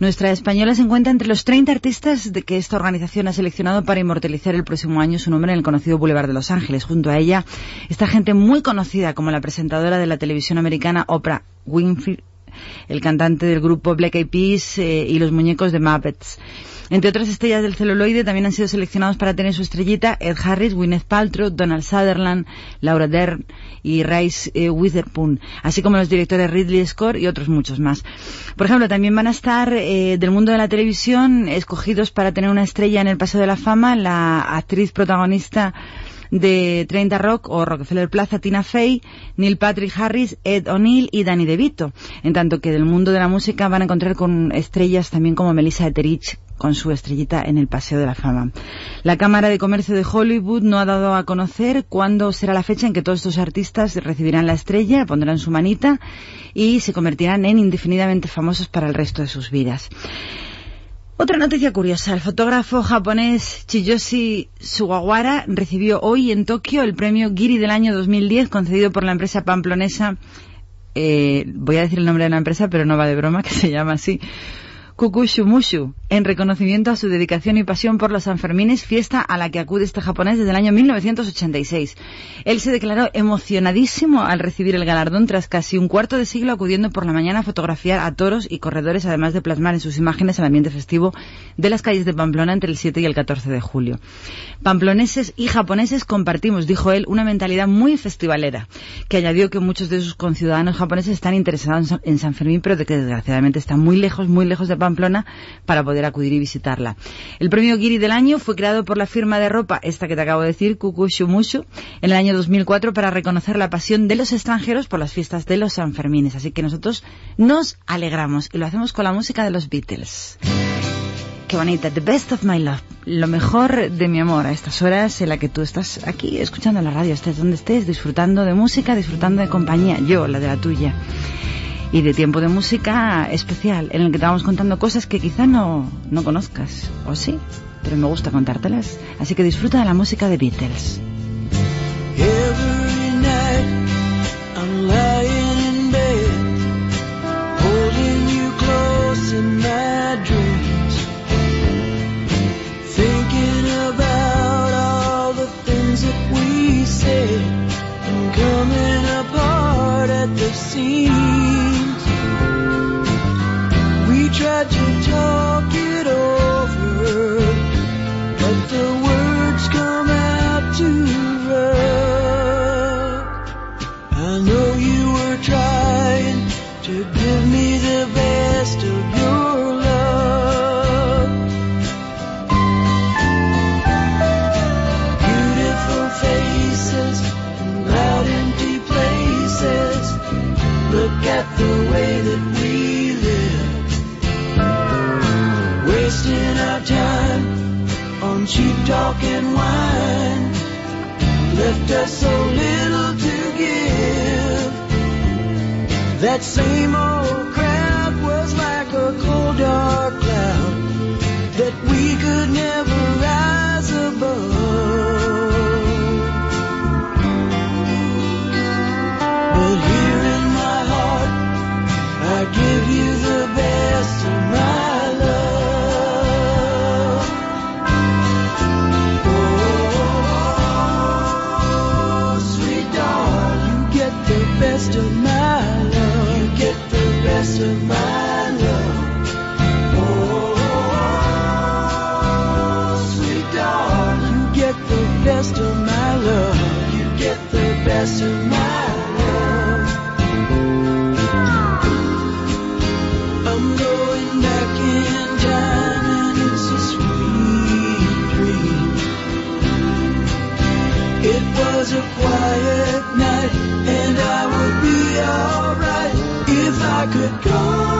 Nuestra española se encuentra entre los 30 artistas de que esta organización ha seleccionado para inmortalizar el próximo año su nombre en el conocido Boulevard de Los Ángeles. Junto a ella está gente muy conocida como la presentadora de la televisión americana Oprah Winfrey, el cantante del grupo Black Eyed Peas eh, y los muñecos de Muppets. Entre otras estrellas del celuloide también han sido seleccionados para tener su estrellita Ed Harris, Gwyneth Paltrow, Donald Sutherland, Laura Dern y Reese eh, Witherspoon, así como los directores Ridley Scott y otros muchos más. Por ejemplo, también van a estar eh, del mundo de la televisión escogidos para tener una estrella en el Paseo de la Fama la actriz protagonista de 30 Rock o Rockefeller Plaza, Tina Fey, Neil Patrick Harris, Ed O'Neill y Danny DeVito. En tanto que del mundo de la música van a encontrar con estrellas también como Melissa Etheridge con su estrellita en el Paseo de la Fama. La Cámara de Comercio de Hollywood no ha dado a conocer cuándo será la fecha en que todos estos artistas recibirán la estrella, pondrán su manita y se convertirán en indefinidamente famosos para el resto de sus vidas. Otra noticia curiosa. El fotógrafo japonés Chiyoshi Sugawara recibió hoy en Tokio el premio Giri del año 2010 concedido por la empresa pamplonesa, eh, voy a decir el nombre de la empresa, pero no va de broma, que se llama así, Kukushumushu, en reconocimiento a su dedicación y pasión por los Sanfermines, fiesta a la que acude este japonés desde el año 1986. Él se declaró emocionadísimo al recibir el galardón tras casi un cuarto de siglo acudiendo por la mañana a fotografiar a toros y corredores, además de plasmar en sus imágenes el ambiente festivo de las calles de Pamplona entre el 7 y el 14 de julio. Pamploneses y japoneses compartimos, dijo él, una mentalidad muy festivalera, que añadió que muchos de sus conciudadanos japoneses están interesados en San Fermín, pero que desgraciadamente están muy lejos, muy lejos de Pamplona para poder acudir y visitarla. El premio Giri del año fue creado por la firma de ropa, esta que te acabo de decir, Kukushumushu, en el año 2004 para reconocer la pasión de los extranjeros por las fiestas de los Sanfermines. Así que nosotros nos alegramos y lo hacemos con la música de los Beatles. Qué bonita, The Best of My Love, lo mejor de mi amor a estas horas en la que tú estás aquí escuchando la radio, estés donde estés, disfrutando de música, disfrutando de compañía, yo, la de la tuya y de tiempo de música especial en el que te vamos contando cosas que quizá no, no conozcas, o sí, pero me gusta contártelas. Así que disfruta de la música de Beatles. Every night I'm lying in bed, holding you close in my dreams, thinking about all the things that we said and coming apart at the seams. Tried to talk it over, time on cheap talk and wine. Left us so little to give. That same old crowd was like a cold dark cloud that we could never quiet night and I would be alright if I could go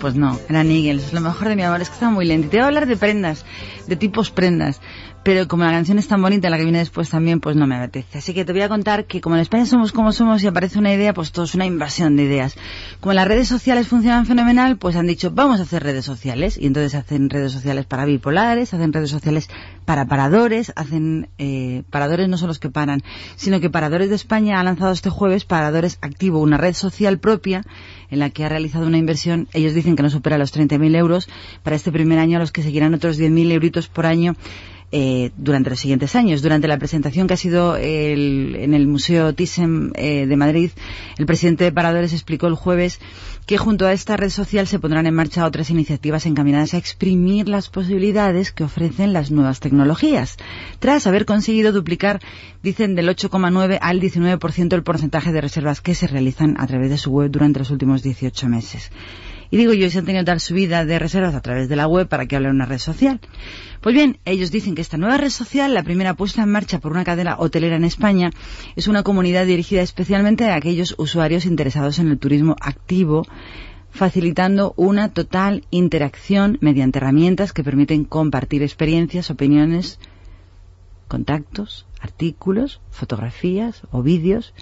Pues no, eran Eagles. Lo mejor de mi amor es que estaba muy lento. Te voy a hablar de prendas, de tipos prendas. Pero como la canción es tan bonita, la que viene después también, pues no me apetece. Así que te voy a contar que como en España somos como somos y aparece una idea, pues todo es una invasión de ideas. Como las redes sociales funcionan fenomenal, pues han dicho, vamos a hacer redes sociales. Y entonces hacen redes sociales para bipolares, hacen redes sociales para paradores, hacen eh, paradores no son los que paran, sino que Paradores de España ha lanzado este jueves Paradores Activo, una red social propia en la que ha realizado una inversión, ellos dicen que no supera los 30.000 euros, para este primer año a los que seguirán otros 10.000 euritos por año eh, durante los siguientes años. Durante la presentación que ha sido el- en el Museo Thyssen eh, de Madrid, el presidente de Paradores explicó el jueves que junto a esta red social se pondrán en marcha otras iniciativas encaminadas a exprimir las posibilidades que ofrecen las nuevas tecnologías. Tras haber conseguido duplicar, dicen, del 8,9 al 19% el porcentaje de reservas que se realizan a través de su web durante los últimos 18 meses. Y digo yo, si han tenido tal subida de reservas a través de la web, ¿para qué hablar de una red social? Pues bien, ellos dicen que esta nueva red social, la primera puesta en marcha por una cadena hotelera en España, es una comunidad dirigida especialmente a aquellos usuarios interesados en el turismo activo, facilitando una total interacción mediante herramientas que permiten compartir experiencias, opiniones, contactos, artículos, fotografías o vídeos,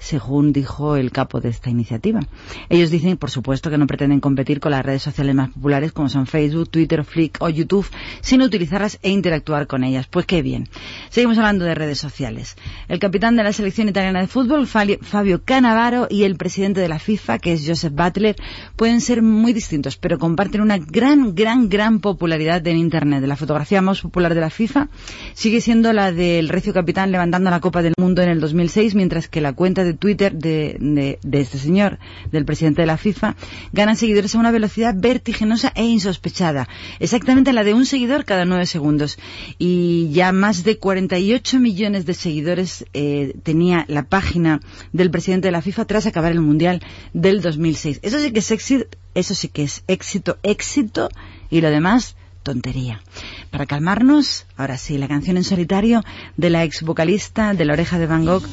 según dijo el capo de esta iniciativa. Ellos dicen, por supuesto, que no pretenden competir con las redes sociales más populares como son Facebook, Twitter, Flick o YouTube, sino utilizarlas e interactuar con ellas. Pues qué bien. Seguimos hablando de redes sociales. El capitán de la selección italiana de fútbol, Fabio Cannavaro, y el presidente de la FIFA, que es Joseph Butler, pueden ser muy distintos, pero comparten una gran, gran, gran popularidad en Internet. La fotografía más popular de la FIFA sigue siendo la del recio capitán levantando la Copa del Mundo en el 2006, mientras que la cuenta de Twitter de, de- de este señor, del presidente de la FIFA, ganan seguidores a una velocidad vertiginosa e insospechada. Exactamente la de un seguidor cada nueve segundos. Y ya más de 48 millones de seguidores eh, tenía la página del presidente de la FIFA tras acabar el Mundial del 2006. Eso sí que es éxito, eso sí que es éxito, éxito, y lo demás tontería. Para calmarnos, ahora sí, la canción en solitario de la ex vocalista de La Oreja de Van Gogh,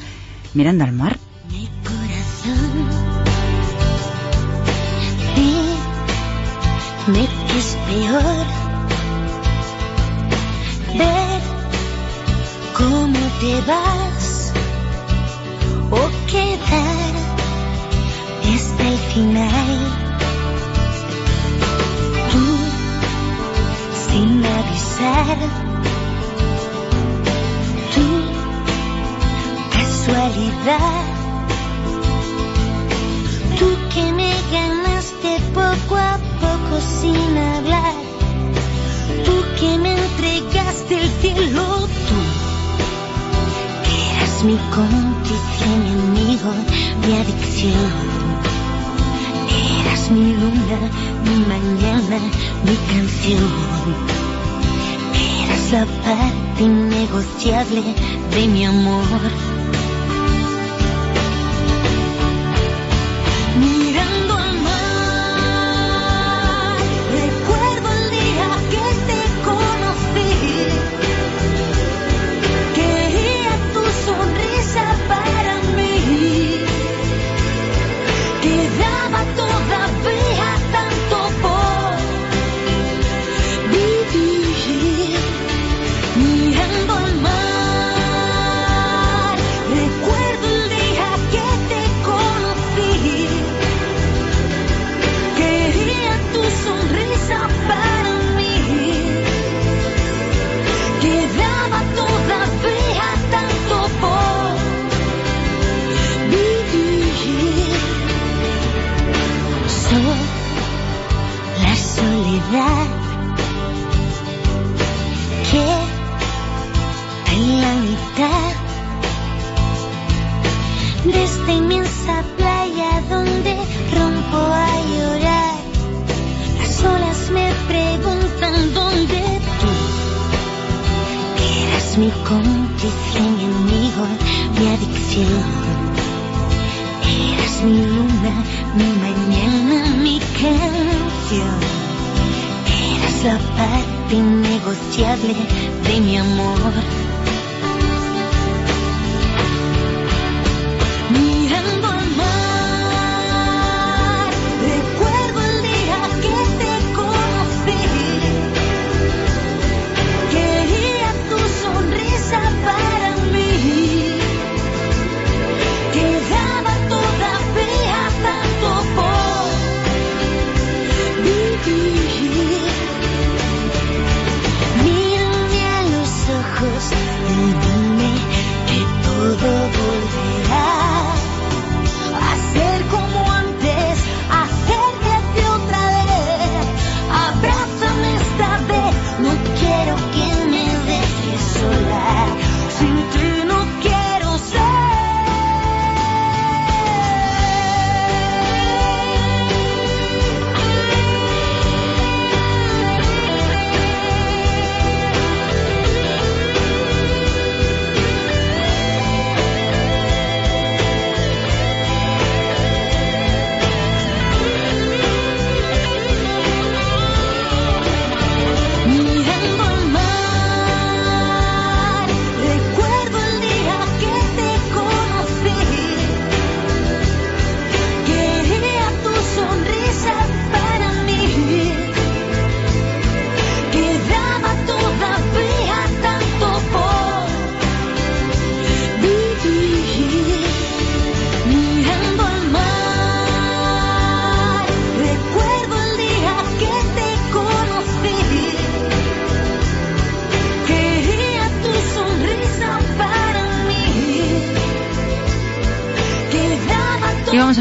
Mirando al mar. Dime que es peor ver cómo te vas o quedar hasta el final. Tú, sin avisar, tú, casualidad. Tú que me ganaste poco a poco sin hablar. Tú que me entregaste el cielo. Tú que eras mi cómplice, mi amigo, mi adicción. Eras mi luna, mi mañana, mi canción. Eras la parte innegociable de mi amor. Donde rompo a llorar. Las olas me preguntan dónde tú, que eras mi cómplice, mi amigo, mi adicción. Eras mi luna, mi mañana, mi canción. Eras la parte innegociable de mi amor.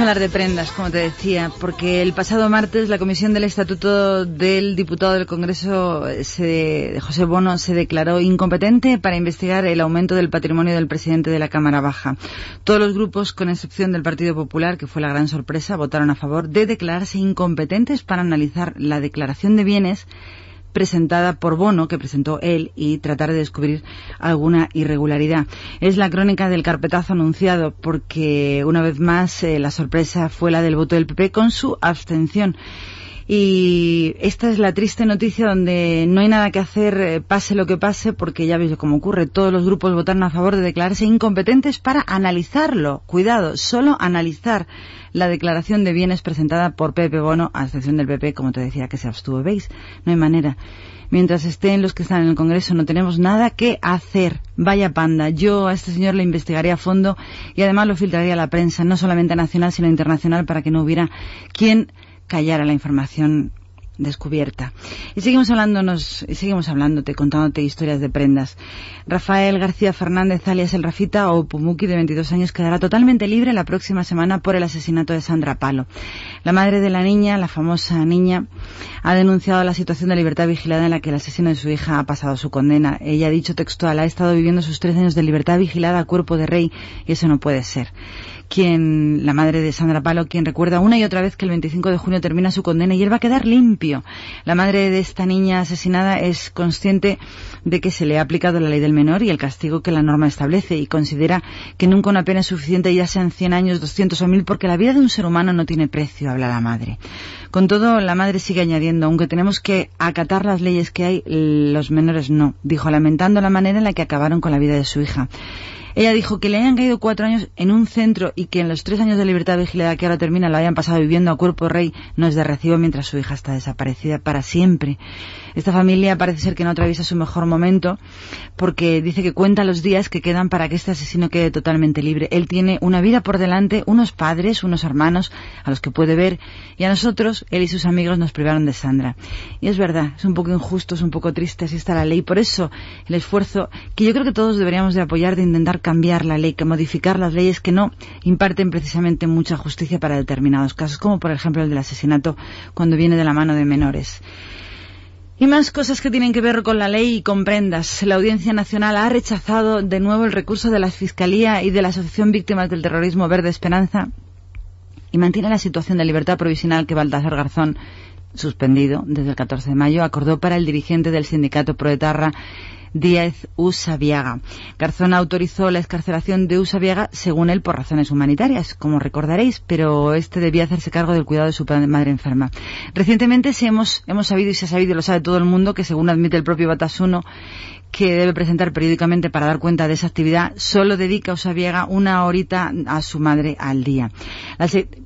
Hablar de prendas, como te decía, porque el pasado martes la Comisión del Estatuto del Diputado del Congreso, eh, se- José Bono, se declaró incompetente para investigar el aumento del patrimonio del presidente de la Cámara Baja. Todos los grupos, con excepción del Partido Popular, que fue la gran sorpresa, votaron a favor de declararse incompetentes para analizar la declaración de bienes presentada por Bono, que presentó él, y tratar de descubrir alguna irregularidad. Es la crónica del carpetazo anunciado, porque una vez más eh, la sorpresa fue la del voto del PP con su abstención. Y esta es la triste noticia donde no hay nada que hacer, eh, pase lo que pase, porque ya veis cómo ocurre. Todos los grupos votaron a favor de declararse incompetentes para analizarlo. Cuidado, solo analizar la declaración de bienes presentada por Pepe Bono, a excepción del PP, como te decía, que se abstuvo. ¿Veis? No hay manera. Mientras estén los que están en el Congreso, no tenemos nada que hacer. Vaya panda. Yo a este señor le investigaría a fondo y además lo filtraría a la prensa, no solamente nacional, sino internacional, para que no hubiera quien callara la información descubierta. Y seguimos hablándonos, y seguimos hablándote, contándote historias de prendas. Rafael García Fernández, alias El Rafita, o Pumuki, de 22 años, quedará totalmente libre la próxima semana por el asesinato de Sandra Palo. La madre de la niña, la famosa niña, ha denunciado la situación de libertad vigilada en la que el asesino de su hija ha pasado su condena. Ella ha dicho textual, ha estado viviendo sus tres años de libertad vigilada a cuerpo de rey, y eso no puede ser quien, la madre de Sandra Palo, quien recuerda una y otra vez que el 25 de junio termina su condena y él va a quedar limpio. La madre de esta niña asesinada es consciente de que se le ha aplicado la ley del menor y el castigo que la norma establece y considera que nunca una pena es suficiente, ya sean 100 años, 200 o 1000, porque la vida de un ser humano no tiene precio, habla la madre. Con todo, la madre sigue añadiendo, aunque tenemos que acatar las leyes que hay, los menores no, dijo, lamentando la manera en la que acabaron con la vida de su hija. Ella dijo que le hayan caído cuatro años en un centro y que en los tres años de libertad vigilada que ahora termina lo hayan pasado viviendo a cuerpo rey no es de recibo mientras su hija está desaparecida para siempre. Esta familia parece ser que no atraviesa su mejor momento porque dice que cuenta los días que quedan para que este asesino quede totalmente libre. Él tiene una vida por delante, unos padres, unos hermanos a los que puede ver y a nosotros, él y sus amigos nos privaron de Sandra. Y es verdad, es un poco injusto, es un poco triste, así está la ley. Por eso el esfuerzo que yo creo que todos deberíamos de apoyar de intentar cambiar la ley, que modificar las leyes que no imparten precisamente mucha justicia para determinados casos, como por ejemplo el del asesinato cuando viene de la mano de menores. Y más cosas que tienen que ver con la ley y con prendas. La Audiencia Nacional ha rechazado de nuevo el recurso de la Fiscalía y de la Asociación Víctimas del Terrorismo Verde Esperanza y mantiene la situación de libertad provisional que Baltasar Garzón, suspendido desde el 14 de mayo, acordó para el dirigente del sindicato Proetarra Díaz Usabiaga. Garzón autorizó la escarcelación de Usabiaga, según él, por razones humanitarias, como recordaréis, pero este debía hacerse cargo del cuidado de su madre enferma. Recientemente se hemos, hemos sabido y se ha sabido y lo sabe todo el mundo que, según admite el propio Batasuno, que debe presentar periódicamente para dar cuenta de esa actividad, solo dedica Usabiaga una horita a su madre al día.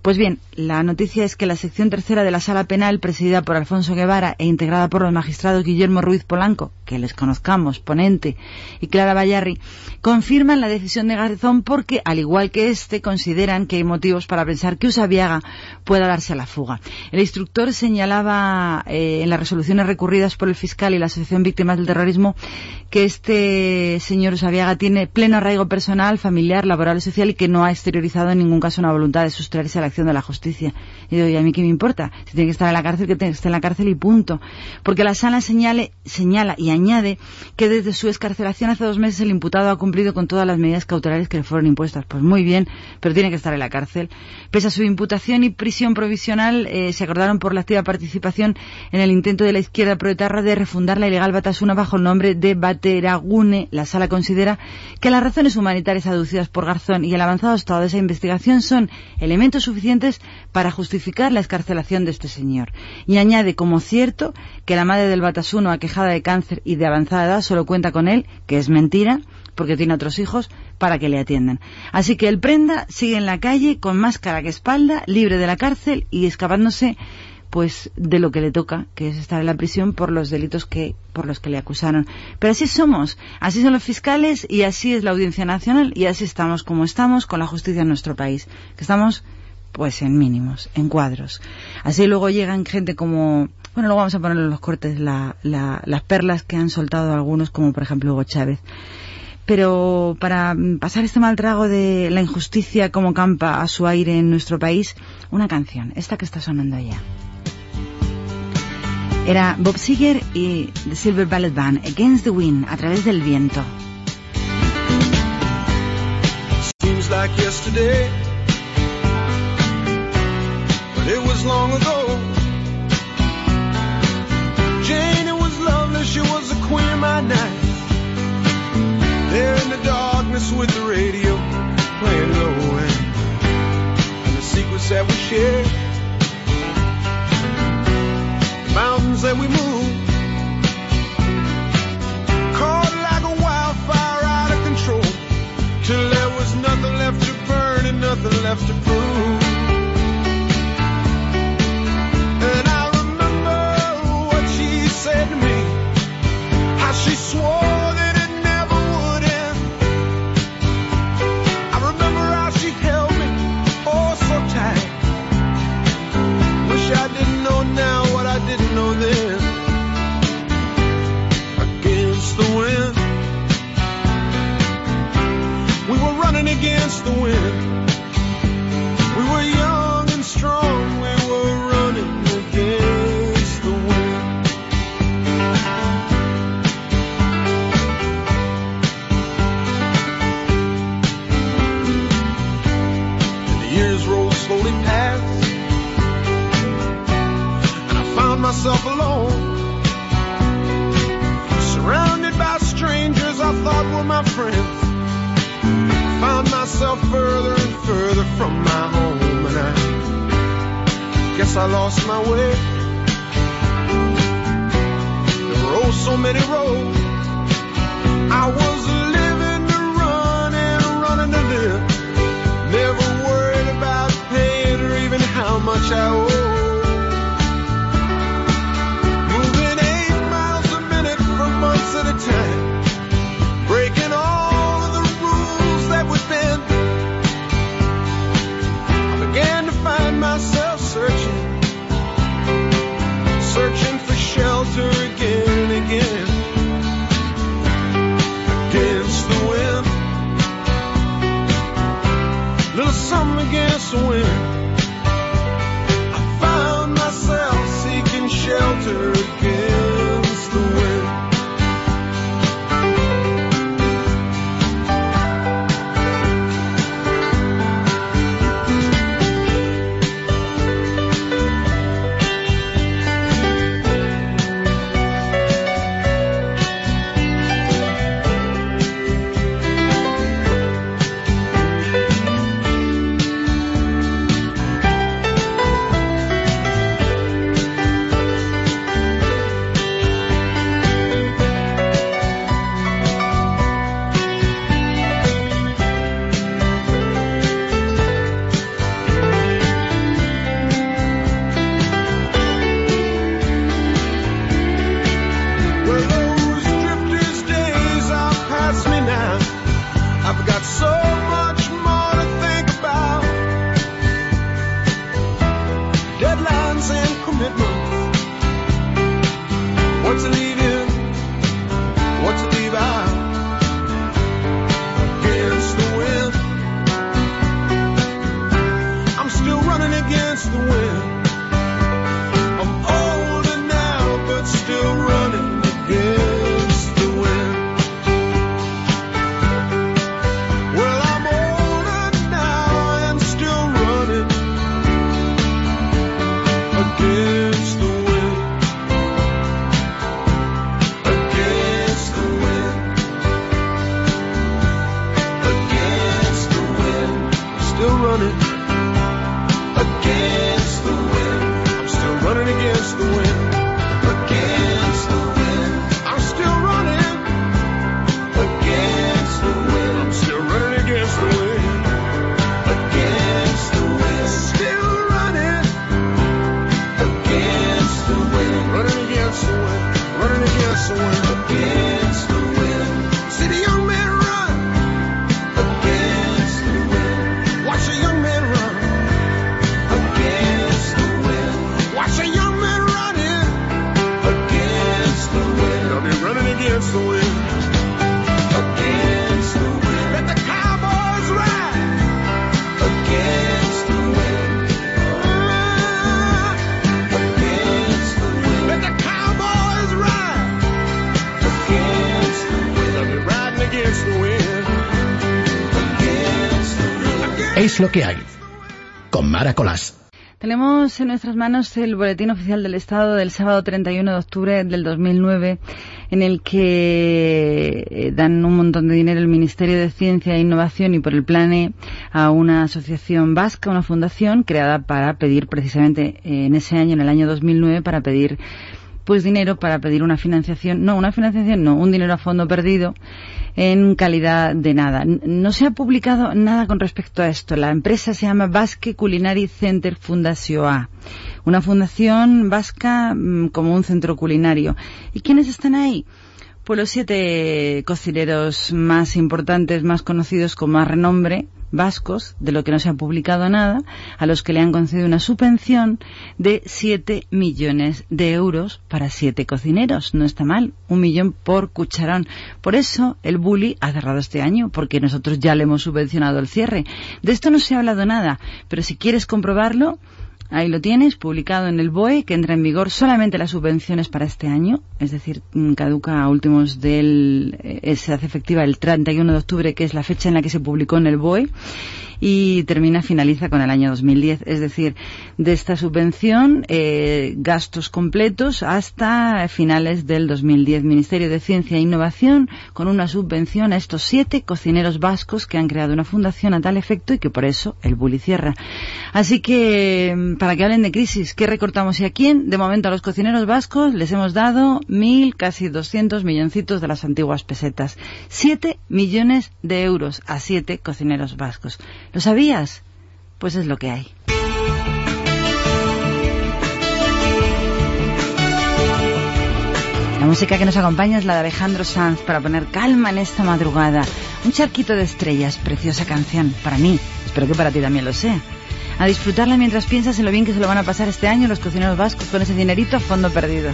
Pues bien, la noticia es que la sección tercera de la sala penal, presidida por Alfonso Guevara e integrada por los magistrados Guillermo Ruiz Polanco, que les conozcamos, ponente, y Clara Bayarri, confirman la decisión de Garzón porque, al igual que este, consideran que hay motivos para pensar que Usabiaga pueda darse a la fuga. El instructor señalaba eh, en las resoluciones recurridas por el fiscal y la Asociación Víctimas del Terrorismo que este señor Usabiaga tiene pleno arraigo personal, familiar, laboral y social y que no ha exteriorizado en ningún caso una voluntad de sustraerse a la acción de la justicia. Y digo, ¿y a mí qué me importa? Si tiene que estar en la cárcel, que que estar en la cárcel y punto. Porque la sala señale, señala y añade que desde su escarcelación hace dos meses el imputado ha cumplido con todas las medidas cautelares que le fueron impuestas. Pues muy bien, pero tiene que estar en la cárcel. Pese a su imputación y prisión provisional, eh, se acordaron por la activa participación en el intento de la izquierda proetarra de refundar la ilegal Batasuna bajo el nombre de Bateragune. La sala considera que las razones humanitarias aducidas por Garzón y el avanzado estado de esa investigación son elementos suficientes para justificar la escarcelación de este señor. Y añade como cierto que la madre del Batasuno, aquejada de cáncer y de avanzada edad, solo cuenta con él, que es mentira, porque tiene otros hijos, para que le atiendan. Así que el prenda sigue en la calle con más cara que espalda, libre de la cárcel y escapándose pues de lo que le toca, que es estar en la prisión por los delitos que por los que le acusaron. Pero así somos, así son los fiscales y así es la Audiencia Nacional y así estamos como estamos con la justicia en nuestro país, que estamos pues en mínimos, en cuadros. Así luego llegan gente como, bueno, luego vamos a poner en los cortes la- la- las perlas que han soltado algunos, como por ejemplo Hugo Chávez. Pero para pasar este mal trago de la injusticia como campa a su aire en nuestro país, una canción, esta que está sonando ya. Era Bob Seger y The Silver Ballet Band, Against the Wind, a través del viento. Seems like yesterday, but it was long ago. Jane, was lovely, she was the queen of my night. There in the darkness with the radio playing low and, the secrets that we shared, mountains that we moved, caught like a wildfire out of control till there was nothing left to burn and nothing left to prove. And I remember what she said to me, how she swore that it never would end. I remember how she held me oh so tight. Wish I didn't know now against the wind. Es lo que hay. Con Mara Colás. Tenemos en nuestras manos el boletín oficial del Estado del sábado 31 de octubre del 2009, en el que eh, dan un montón de dinero el Ministerio de Ciencia e Innovación y por el PLANE a una asociación vasca, una fundación creada para pedir precisamente eh, en ese año, en el año 2009, para pedir pues dinero para pedir una financiación, no, una financiación no, un dinero a fondo perdido en calidad de nada. No se ha publicado nada con respecto a esto. La empresa se llama Basque Culinary Center Fundación A, una fundación vasca mm, como un centro culinario. ¿Y quiénes están ahí? Pues los siete cocineros más importantes, más conocidos con más renombre, vascos, de lo que no se ha publicado nada, a los que le han concedido una subvención de 7 millones de euros para siete cocineros. No está mal, un millón por cucharón. Por eso el bully ha cerrado este año, porque nosotros ya le hemos subvencionado el cierre. De esto no se ha hablado nada, pero si quieres comprobarlo, Ahí lo tienes, publicado en el BOE, que entra en vigor solamente las subvenciones para este año, es decir, mm, caduca a últimos del, eh, se hace efectiva el 31 de octubre, que es la fecha en la que se publicó en el BOE, y termina, finaliza con el año 2010. Es decir, de esta subvención, eh, gastos completos hasta finales del 2010. Ministerio de Ciencia e Innovación con una subvención a estos siete cocineros vascos que han creado una fundación a tal efecto y que por eso el bully cierra. Así que, mm, para que hablen de crisis, ¿qué recortamos y a quién? De momento a los cocineros vascos les hemos dado mil, casi doscientos milloncitos de las antiguas pesetas. Siete millones de euros a siete cocineros vascos. ¿Lo sabías? Pues es lo que hay. La música que nos acompaña es la de Alejandro Sanz para poner calma en esta madrugada. Un charquito de estrellas, preciosa canción. Para mí, espero que para ti también lo sea. A disfrutarla mientras piensas en lo bien que se lo van a pasar este año los cocineros vascos con ese dinerito a fondo perdido.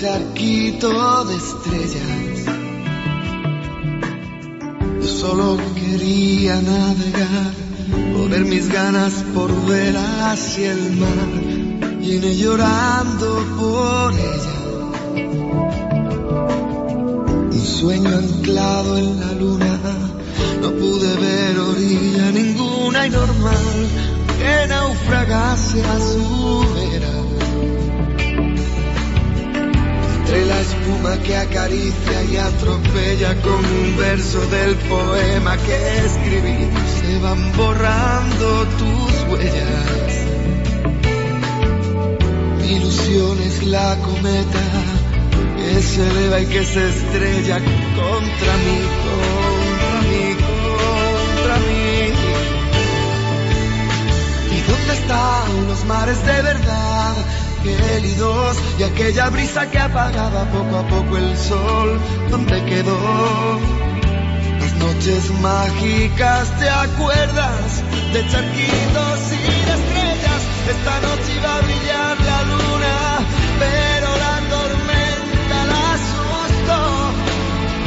Charquito de estrellas. Yo solo quería navegar, poner mis ganas por ver hacia el mar. Vine llorando por ella. Un sueño anclado en la luna. No pude ver orilla ninguna y normal que naufragase a su vera. La espuma que acaricia y atropella con un verso del poema que escribí, se van borrando tus huellas. Mi ilusión es la cometa que se eleva y que se estrella contra mí, contra mí, contra mí. ¿Y dónde están los mares de verdad? Gélidos y aquella brisa que apagaba poco a poco el sol, ¿dónde quedó? Las noches mágicas, ¿te acuerdas? De charquitos y de estrellas. Esta noche iba a brillar la luna, pero la tormenta la asustó.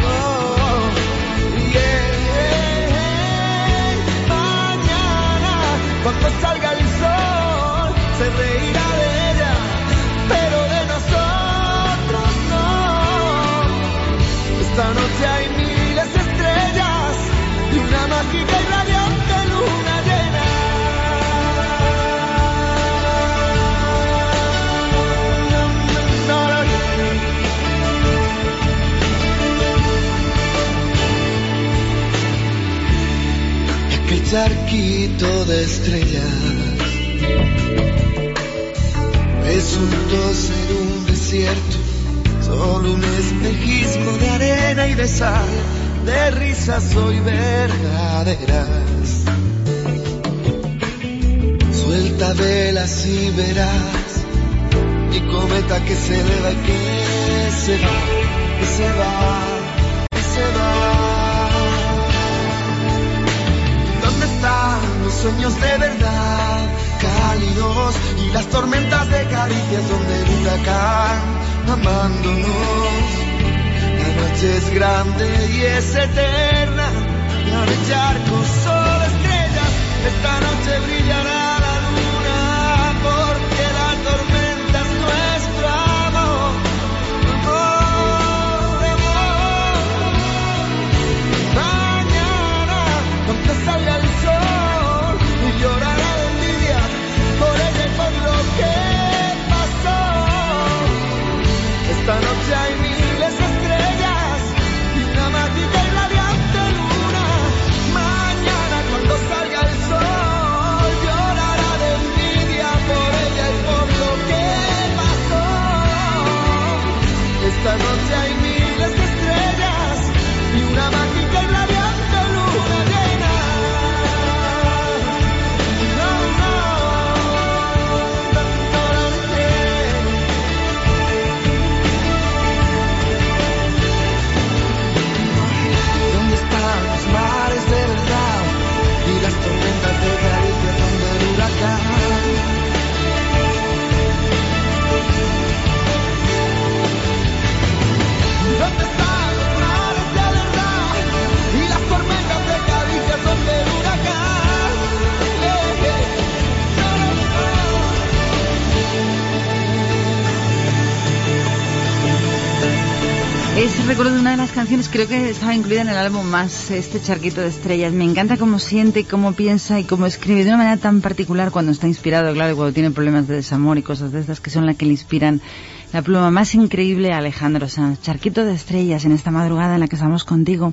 Oh, yeah, yeah, yeah. Mañana, cuando salga charquito de estrellas resultó ser un desierto Solo un espejismo de arena y de sal, de risas hoy verdaderas. Suelta velas y verás mi cometa que se eleva y que se va, que se va, sueños de verdad? Cálidos y las tormentas de caricias donde el huracán amándonos. La noche es grande y es eterna. Y abre charcos, solo estrellas. Esta noche brillará la luna porque la tormenta es nuestro amor. Amor, amor. Mañana, cuando salga Esta recuerdo de una de las canciones, creo que estaba incluida en el álbum más, este charquito de estrellas. Me encanta cómo siente, cómo piensa y cómo escribe de una manera tan particular cuando está inspirado, claro, y cuando tiene problemas de desamor y cosas de estas que son las que le inspiran la pluma más increíble a Alejandro Sanz. Charquito de estrellas en esta madrugada en la que estamos contigo.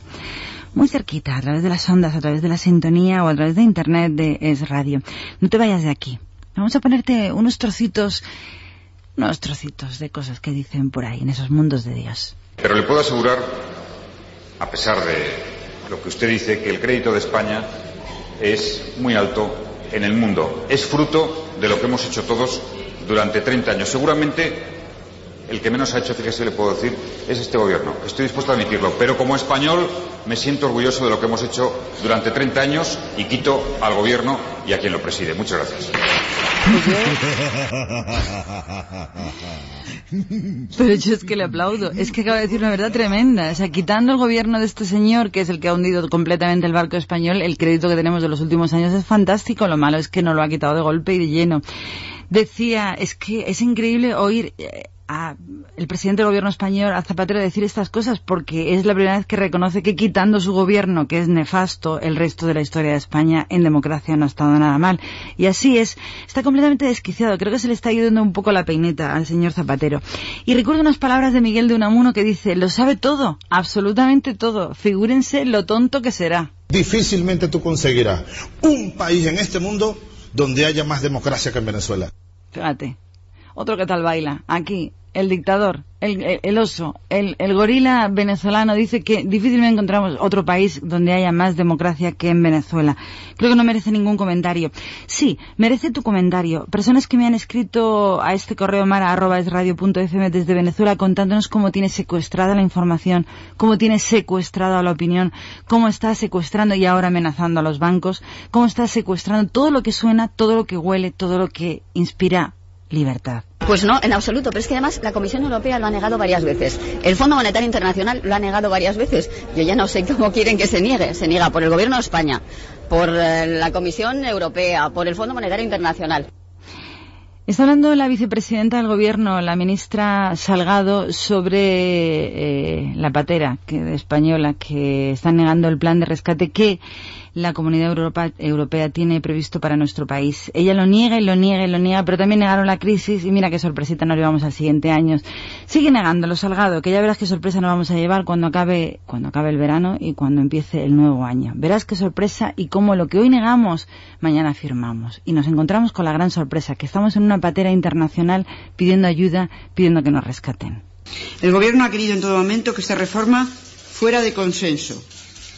Muy cerquita, a través de las ondas, a través de la sintonía o a través de internet de Es Radio. No te vayas de aquí. Vamos a ponerte unos trocitos, unos trocitos de cosas que dicen por ahí en esos mundos de Dios. Pero le puedo asegurar, a pesar de lo que usted dice, que el crédito de España es muy alto en el mundo. Es fruto de lo que hemos hecho todos durante 30 años. Seguramente el que menos ha hecho, fíjese, le puedo decir, es este gobierno. Estoy dispuesto a admitirlo. Pero como español me siento orgulloso de lo que hemos hecho durante 30 años y quito al gobierno y a quien lo preside. Muchas gracias. Pero yo es que le aplaudo. Es que acaba de decir una verdad tremenda. O sea, quitando el gobierno de este señor, que es el que ha hundido completamente el barco español, el crédito que tenemos de los últimos años es fantástico. Lo malo es que no lo ha quitado de golpe y de lleno. Decía, es que es increíble oír eh, a el presidente del gobierno español, a Zapatero, decir estas cosas porque es la primera vez que reconoce que quitando su gobierno, que es nefasto, el resto de la historia de España en democracia no ha estado nada mal. Y así es, está completamente desquiciado. Creo que se le está ayudando un poco la peineta al señor Zapatero. Y recuerdo unas palabras de Miguel de Unamuno que dice, lo sabe todo, absolutamente todo. Figúrense lo tonto que será. Difícilmente tú conseguirás un país en este mundo donde haya más democracia que en Venezuela. Fíjate. Otro que tal baila. Aquí, el dictador, el, oso, el, el gorila venezolano dice que difícilmente encontramos otro país donde haya más democracia que en Venezuela. Creo que no merece ningún comentario. Sí, merece tu comentario. Personas que me han escrito a este correo mara.esradio.fm desde Venezuela contándonos cómo tiene secuestrada la información, cómo tiene secuestrada la opinión, cómo está secuestrando y ahora amenazando a los bancos, cómo está secuestrando todo lo que suena, todo lo que huele, todo lo que inspira libertad. Pues no, en absoluto. Pero es que además la Comisión Europea lo ha negado varias veces. El Fondo Monetario Internacional lo ha negado varias veces. Yo ya no sé cómo quieren que se niegue. Se niega por el Gobierno de España, por eh, la Comisión Europea, por el Fondo Monetario Internacional. Está hablando la vicepresidenta del gobierno, la ministra Salgado, sobre eh, la patera que, española que está negando el plan de rescate que la Comunidad Europea tiene previsto para nuestro país. Ella lo niega y lo niega y lo niega, pero también negaron la crisis y mira qué sorpresita nos llevamos al siguiente año. Sigue negándolo, Salgado, que ya verás qué sorpresa nos vamos a llevar cuando acabe, cuando acabe el verano y cuando empiece el nuevo año. Verás qué sorpresa y cómo lo que hoy negamos, mañana firmamos. Y nos encontramos con la gran sorpresa, que estamos en una patera internacional pidiendo ayuda, pidiendo que nos rescaten. El Gobierno ha querido en todo momento que esta reforma fuera de consenso.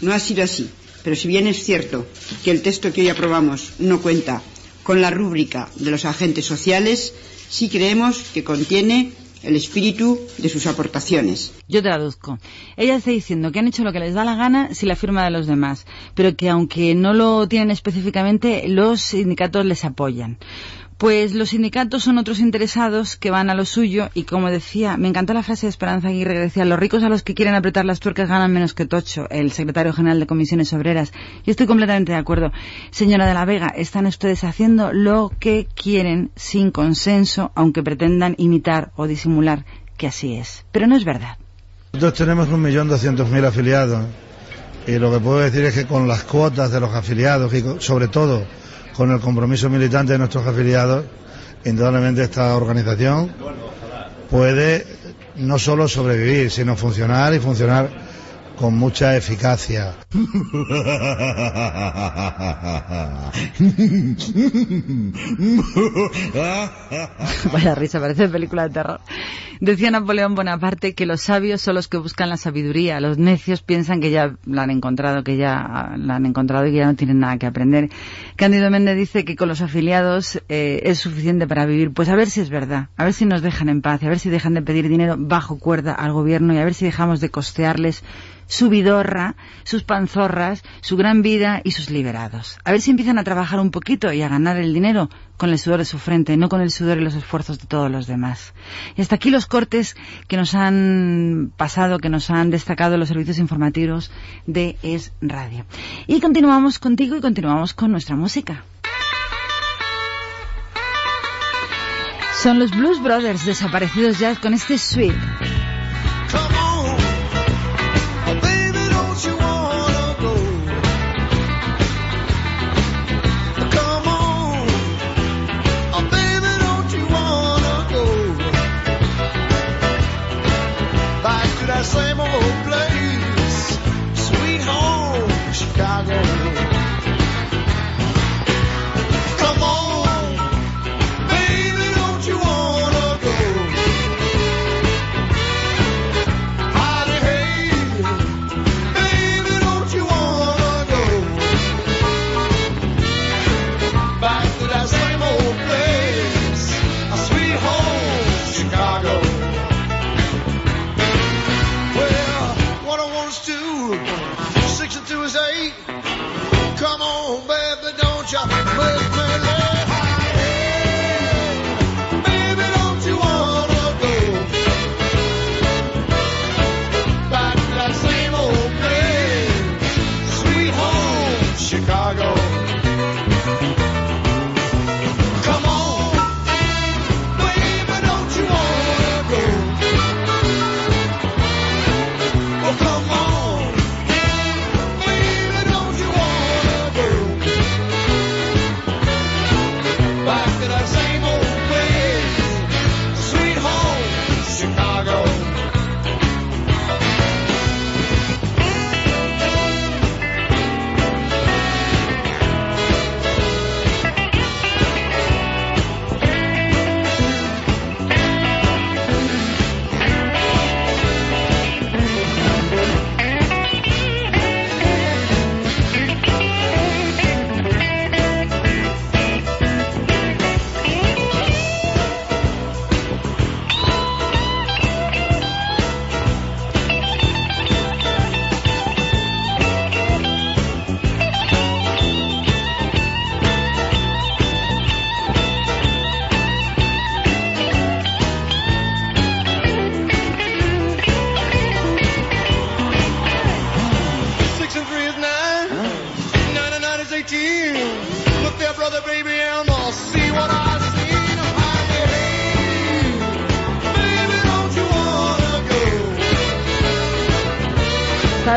No ha sido así. Pero si bien es cierto que el texto que hoy aprobamos no cuenta con la rúbrica de los agentes sociales, sí creemos que contiene el espíritu de sus aportaciones. Yo traduzco. Ella está diciendo que han hecho lo que les da la gana sin la firma de los demás, pero que aunque no lo tienen específicamente, los sindicatos les apoyan. Pues los sindicatos son otros interesados que van a lo suyo y como decía, me encantó la frase de Esperanza Aguirre decía, los ricos a los que quieren apretar las tuercas ganan menos que Tocho, el secretario general de comisiones obreras. Yo estoy completamente de acuerdo. Señora de la Vega, están ustedes haciendo lo que quieren sin consenso, aunque pretendan imitar o disimular que así es. Pero no es verdad. Nosotros tenemos un millón doscientos mil afiliados y lo que puedo decir es que con las cuotas de los afiliados y sobre todo con el compromiso militante de nuestros afiliados, indudablemente esta organización puede no solo sobrevivir, sino funcionar y funcionar con mucha eficacia. Vaya risa, parece película de terror. Decía Napoleón Bonaparte que los sabios son los que buscan la sabiduría, los necios piensan que ya la han encontrado, que ya la han encontrado y que ya no tienen nada que aprender. Cándido Méndez dice que con los afiliados eh, es suficiente para vivir. Pues a ver si es verdad, a ver si nos dejan en paz, a ver si dejan de pedir dinero bajo cuerda al gobierno y a ver si dejamos de costearles su vidorra, sus panzorras, su gran vida y sus liberados. A ver si empiezan a trabajar un poquito y a ganar el dinero con el sudor de su frente, no con el sudor y los esfuerzos de todos los demás. Y hasta aquí los cortes que nos han pasado, que nos han destacado los servicios informativos de Es Radio. Y continuamos contigo y continuamos con nuestra música. Son los Blues Brothers desaparecidos ya con este sweet.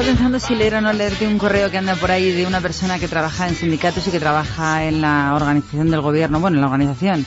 Estaba pensando si leer o no leerte un correo que anda por ahí de una persona que trabaja en sindicatos y que trabaja en la organización del gobierno, bueno, en la organización.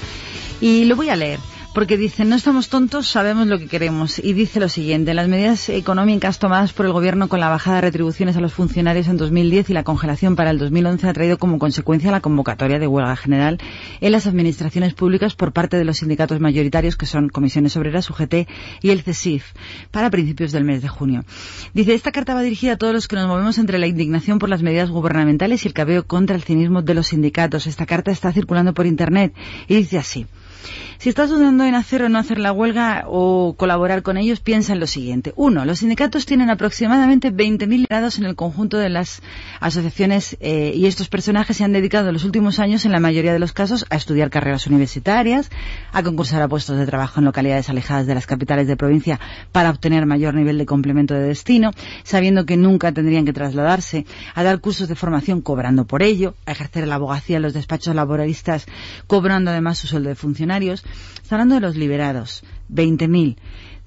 Y lo voy a leer. Porque dice, no estamos tontos, sabemos lo que queremos. Y dice lo siguiente, las medidas económicas tomadas por el Gobierno con la bajada de retribuciones a los funcionarios en 2010 y la congelación para el 2011 ha traído como consecuencia la convocatoria de huelga general en las administraciones públicas por parte de los sindicatos mayoritarios, que son Comisiones Obreras, UGT y el CESIF, para principios del mes de junio. Dice, esta carta va dirigida a todos los que nos movemos entre la indignación por las medidas gubernamentales y el cabeo contra el cinismo de los sindicatos. Esta carta está circulando por Internet y dice así. Si estás dudando en hacer o no hacer la huelga o colaborar con ellos, piensa en lo siguiente. Uno, los sindicatos tienen aproximadamente 20.000 grados en el conjunto de las asociaciones eh, y estos personajes se han dedicado en los últimos años, en la mayoría de los casos, a estudiar carreras universitarias, a concursar a puestos de trabajo en localidades alejadas de las capitales de provincia para obtener mayor nivel de complemento de destino, sabiendo que nunca tendrían que trasladarse, a dar cursos de formación cobrando por ello, a ejercer la abogacía en los despachos laboralistas cobrando además su sueldo de Está hablando de los liberados, 20.000.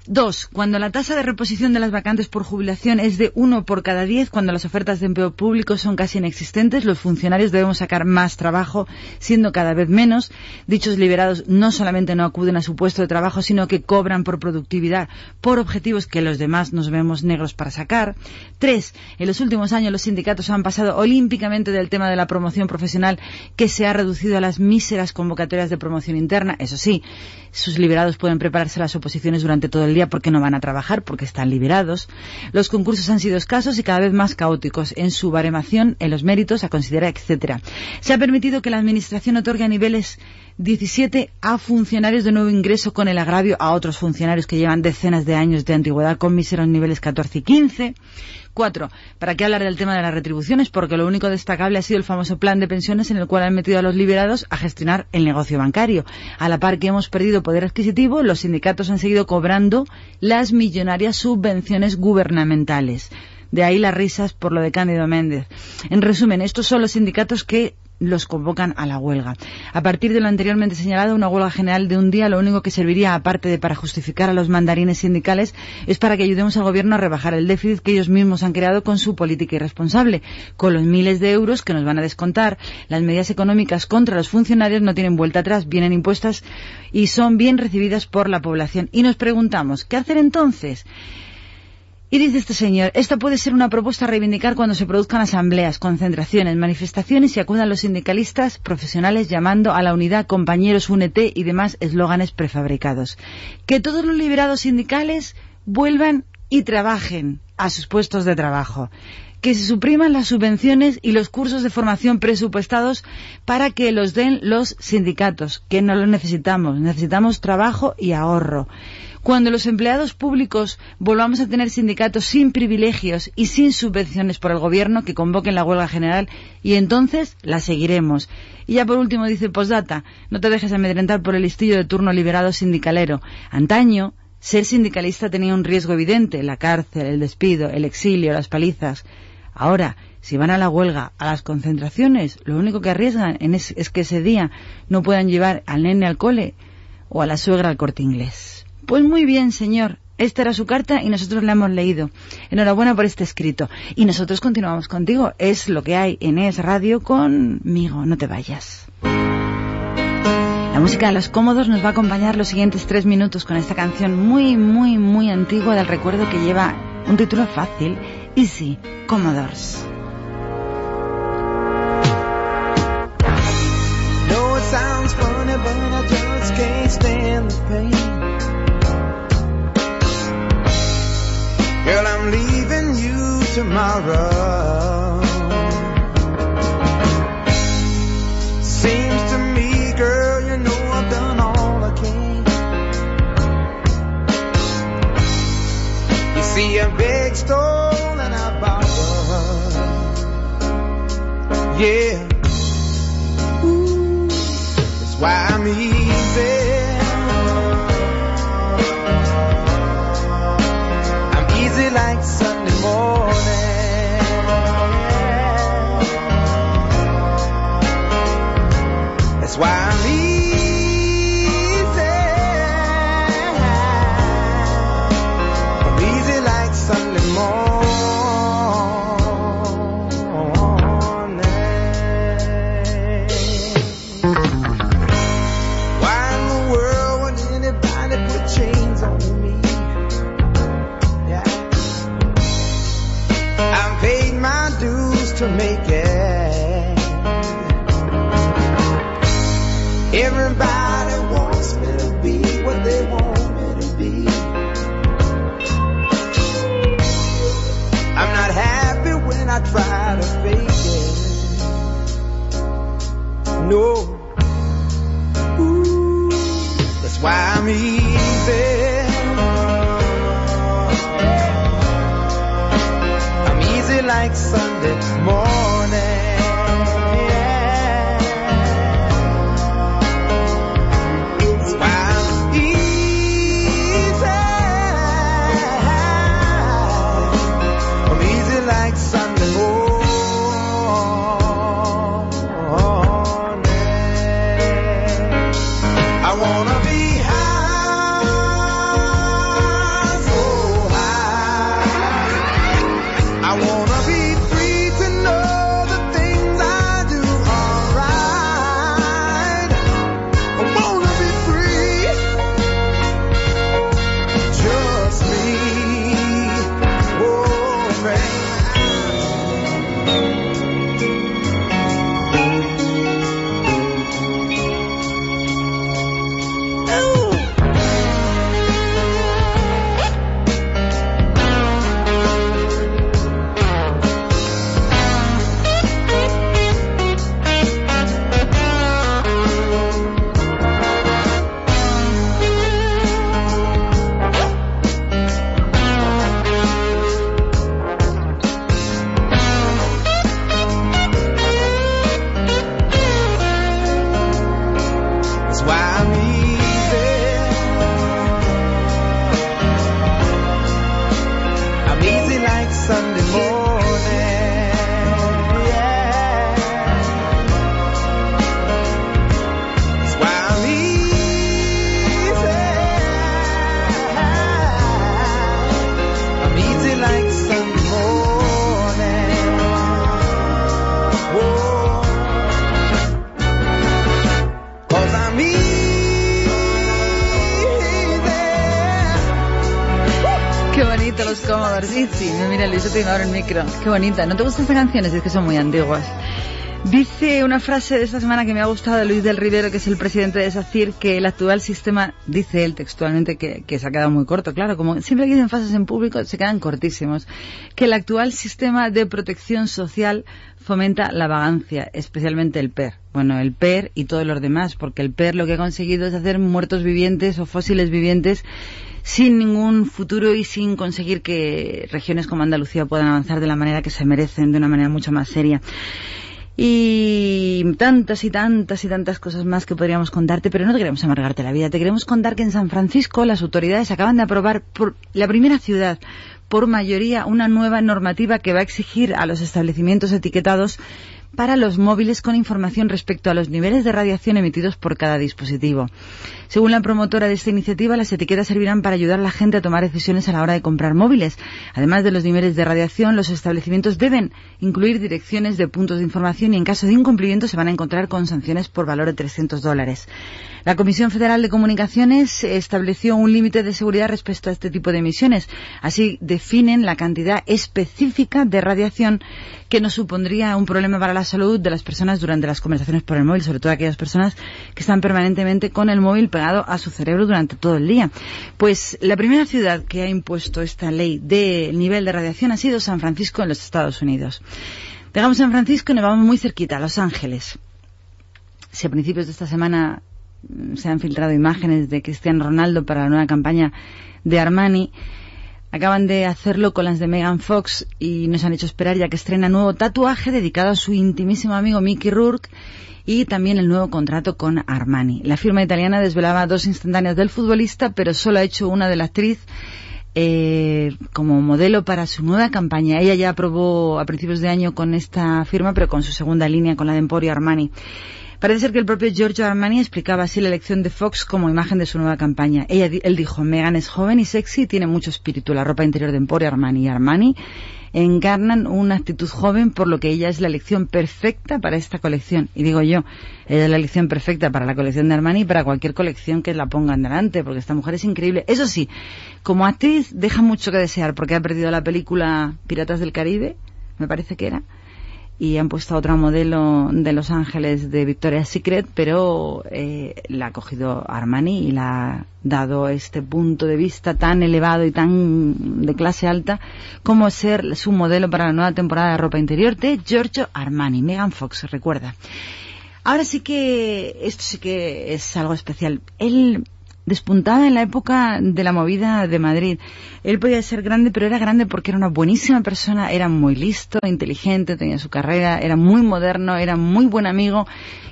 Dos, cuando la tasa de reposición de las vacantes por jubilación es de uno por cada diez, cuando las ofertas de empleo público son casi inexistentes, los funcionarios debemos sacar más trabajo, siendo cada vez menos. Dichos liberados no solamente no acuden a su puesto de trabajo, sino que cobran por productividad, por objetivos que los demás nos vemos negros para sacar. Tres, en los últimos años los sindicatos han pasado olímpicamente del tema de la promoción profesional, que se ha reducido a las míseras convocatorias de promoción interna. Eso sí, sus liberados pueden prepararse las oposiciones durante todo el día porque no van a trabajar, porque están liberados. Los concursos han sido escasos y cada vez más caóticos en su baremación, en los méritos a considerar, etcétera. Se ha permitido que la Administración otorgue a niveles 17 a funcionarios de nuevo ingreso con el agravio a otros funcionarios que llevan decenas de años de antigüedad con míseros niveles 14 y 15. Cuatro, ¿para qué hablar del tema de las retribuciones? Porque lo único destacable ha sido el famoso plan de pensiones en el cual han metido a los liberados a gestionar el negocio bancario. A la par que hemos perdido poder adquisitivo, los sindicatos han seguido cobrando las millonarias subvenciones gubernamentales. De ahí las risas por lo de Cándido Méndez. En resumen, estos son los sindicatos que los convocan a la huelga. A partir de lo anteriormente señalado, una huelga general de un día lo único que serviría, aparte de para justificar a los mandarines sindicales, es para que ayudemos al gobierno a rebajar el déficit que ellos mismos han creado con su política irresponsable. Con los miles de euros que nos van a descontar, las medidas económicas contra los funcionarios no tienen vuelta atrás, vienen impuestas y son bien recibidas por la población. Y nos preguntamos, ¿qué hacer entonces? Y dice este señor, esta puede ser una propuesta a reivindicar cuando se produzcan asambleas, concentraciones, manifestaciones y acudan los sindicalistas profesionales llamando a la unidad compañeros únete y demás eslóganes prefabricados. Que todos los liberados sindicales vuelvan y trabajen a sus puestos de trabajo. Que se supriman las subvenciones y los cursos de formación presupuestados para que los den los sindicatos, que no los necesitamos. Necesitamos trabajo y ahorro. Cuando los empleados públicos volvamos a tener sindicatos sin privilegios y sin subvenciones por el gobierno que convoquen la huelga general y entonces la seguiremos. Y ya por último dice postdata, no te dejes amedrentar por el listillo de turno liberado sindicalero. Antaño, ser sindicalista tenía un riesgo evidente, la cárcel, el despido, el exilio, las palizas. Ahora, si van a la huelga, a las concentraciones, lo único que arriesgan es, es que ese día no puedan llevar al nene al cole o a la suegra al corte inglés. Pues muy bien, señor. Esta era su carta y nosotros la hemos leído. Enhorabuena por este escrito. Y nosotros continuamos contigo. Es lo que hay en Es Radio conmigo. No te vayas. La música de los cómodos nos va a acompañar los siguientes tres minutos con esta canción muy, muy, muy antigua del recuerdo que lleva un título fácil. Easy, Commodores. Leaving you tomorrow. me. Micro. Qué bonita. ¿No te gustan estas canciones? Es que son muy antiguas. Dice una frase de esta semana que me ha gustado Luis del Rivero, que es el presidente de SACIR, que el actual sistema, dice él textualmente, que, que se ha quedado muy corto, claro, como siempre que dicen frases en público se quedan cortísimos, que el actual sistema de protección social fomenta la vagancia, especialmente el PER. Bueno, el PER y todos los demás, porque el PER lo que ha conseguido es hacer muertos vivientes o fósiles vivientes sin ningún futuro y sin conseguir que regiones como Andalucía puedan avanzar de la manera que se merecen, de una manera mucho más seria. Y tantas y tantas y tantas cosas más que podríamos contarte, pero no te queremos amargarte la vida. Te queremos contar que en San Francisco las autoridades acaban de aprobar por la primera ciudad por mayoría una nueva normativa que va a exigir a los establecimientos etiquetados para los móviles con información respecto a los niveles de radiación emitidos por cada dispositivo. Según la promotora de esta iniciativa, las etiquetas servirán para ayudar a la gente a tomar decisiones a la hora de comprar móviles. Además de los niveles de radiación, los establecimientos deben incluir direcciones de puntos de información y en caso de incumplimiento se van a encontrar con sanciones por valor de 300 dólares. La Comisión Federal de Comunicaciones estableció un límite de seguridad respecto a este tipo de emisiones. Así definen la cantidad específica de radiación que no supondría un problema para la salud de las personas durante las conversaciones por el móvil, sobre todo aquellas personas que están permanentemente con el móvil a su cerebro durante todo el día. Pues la primera ciudad que ha impuesto esta ley del nivel de radiación ha sido San Francisco en los Estados Unidos. Dejamos San Francisco y nos vamos muy cerquita, a Los Ángeles. Si a principios de esta semana mm, se han filtrado imágenes de Cristiano Ronaldo para la nueva campaña de Armani, Acaban de hacerlo con las de Megan Fox y nos han hecho esperar ya que estrena nuevo tatuaje dedicado a su intimísimo amigo Mickey Rourke y también el nuevo contrato con Armani. La firma italiana desvelaba dos instantáneas del futbolista, pero solo ha hecho una de la actriz eh, como modelo para su nueva campaña. Ella ya aprobó a principios de año con esta firma, pero con su segunda línea, con la de Emporio Armani. Parece ser que el propio Giorgio Armani explicaba así la elección de Fox como imagen de su nueva campaña. Ella, él dijo, Megan es joven y sexy y tiene mucho espíritu. La ropa interior de Emporio Armani y Armani encarnan una actitud joven, por lo que ella es la elección perfecta para esta colección. Y digo yo, ella es la elección perfecta para la colección de Armani y para cualquier colección que la pongan delante, porque esta mujer es increíble. Eso sí, como actriz deja mucho que desear, porque ha perdido la película Piratas del Caribe, me parece que era, y han puesto a otra modelo de Los Ángeles de Victoria's Secret, pero eh, la ha cogido Armani y la ha dado este punto de vista tan elevado y tan de clase alta como ser su modelo para la nueva temporada de ropa interior de Giorgio Armani. Megan Fox, recuerda. Ahora sí que, esto sí que es algo especial. Él despuntaba en la época de la movida de Madrid. Él podía ser grande, pero era grande porque era una buenísima persona, era muy listo, inteligente, tenía su carrera, era muy moderno, era muy buen amigo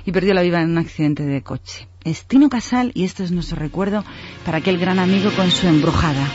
y perdió la vida en un accidente de coche. Es Tino Casal y este es nuestro recuerdo para aquel gran amigo con su embrujada.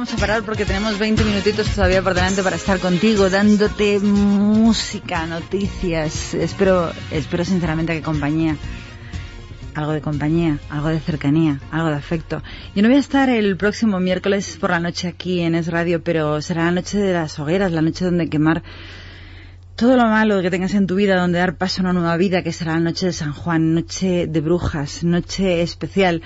Vamos a parar porque tenemos 20 minutitos todavía por delante para estar contigo, dándote música, noticias. Espero, espero sinceramente que compañía. Algo de compañía, algo de cercanía, algo de afecto. Yo no voy a estar el próximo miércoles por la noche aquí en Es Radio, pero será la noche de las hogueras, la noche donde quemar todo lo malo que tengas en tu vida donde dar paso a una nueva vida que será la noche de San Juan, noche de brujas, noche especial.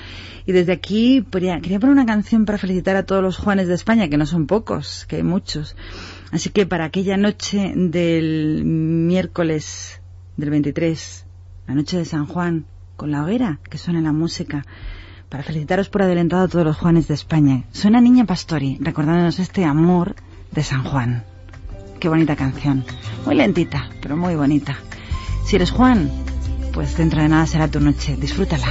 Y desde aquí quería, poner una canción para felicitar a todos los Juanes de España, que no son pocos, que hay muchos. Así que para aquella noche del miércoles del 23, la noche de San Juan, con la hoguera que suena la música, para felicitaros por adelantado a todos los Juanes de España. Suena Niña Pastori, recordándonos este amor de San Juan. Qué bonita canción. Muy lentita, pero muy bonita. Si eres Juan, pues dentro de nada será tu noche. Disfrútala.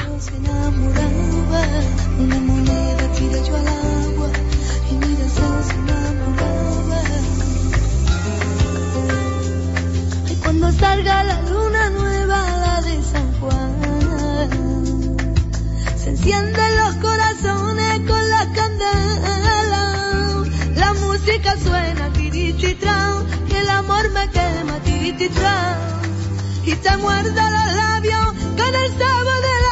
y cuando salga la luna nueva, la de San Juan, se encienden los corazones con la candela. La música suena tirititran, y el amor me quema tirititran y te muerda los labios con el sabor de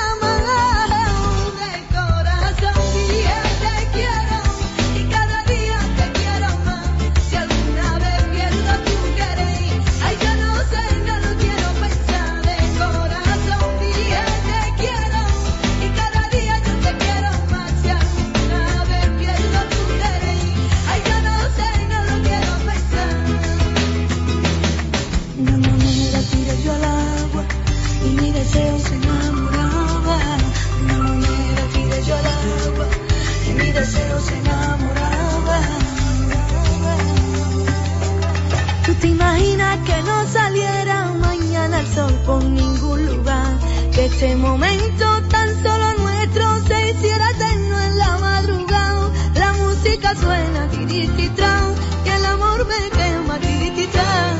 Este momento tan solo nuestro se hiciera eterno en la madrugada. La música suena tirititran y el amor me quema tirititran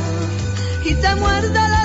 y te muerda los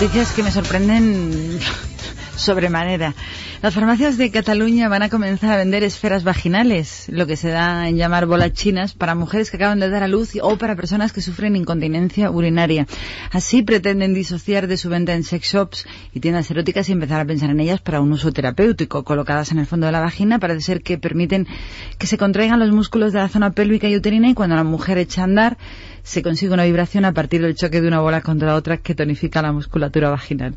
noticias que me sorprenden sobremanera. Las farmacias de Cataluña van a comenzar a vender esferas vaginales, lo que se da en llamar bolas chinas, para mujeres que acaban de dar a luz o para personas que sufren incontinencia urinaria. Así pretenden disociar de su venta en sex shops y tiendas eróticas y empezar a pensar en ellas para un uso terapéutico. Colocadas en el fondo de la vagina, parece ser que permiten que se contraigan los músculos de la zona pélvica y uterina y cuando la mujer echa a andar se consigue una vibración a partir del choque de una bola contra otra que tonifica la musculatura vaginal.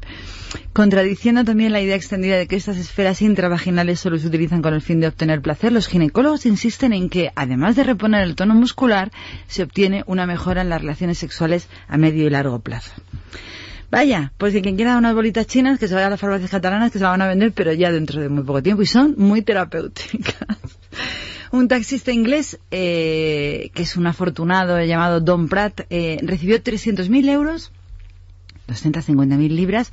Contradiciendo también la idea extendida de que estas esferas intravaginales solo se utilizan con el fin de obtener placer, los ginecólogos insisten en que, además de reponer el tono muscular, se obtiene una mejora en las relaciones sexuales a medio y largo plazo. Vaya, pues quien quiera unas bolitas chinas, que se vaya a las farmacias catalanas, que se la van a vender, pero ya dentro de muy poco tiempo, y son muy terapéuticas. Un taxista inglés, eh, que es un afortunado llamado Don Pratt, eh, recibió 300.000 euros, 250.000 libras,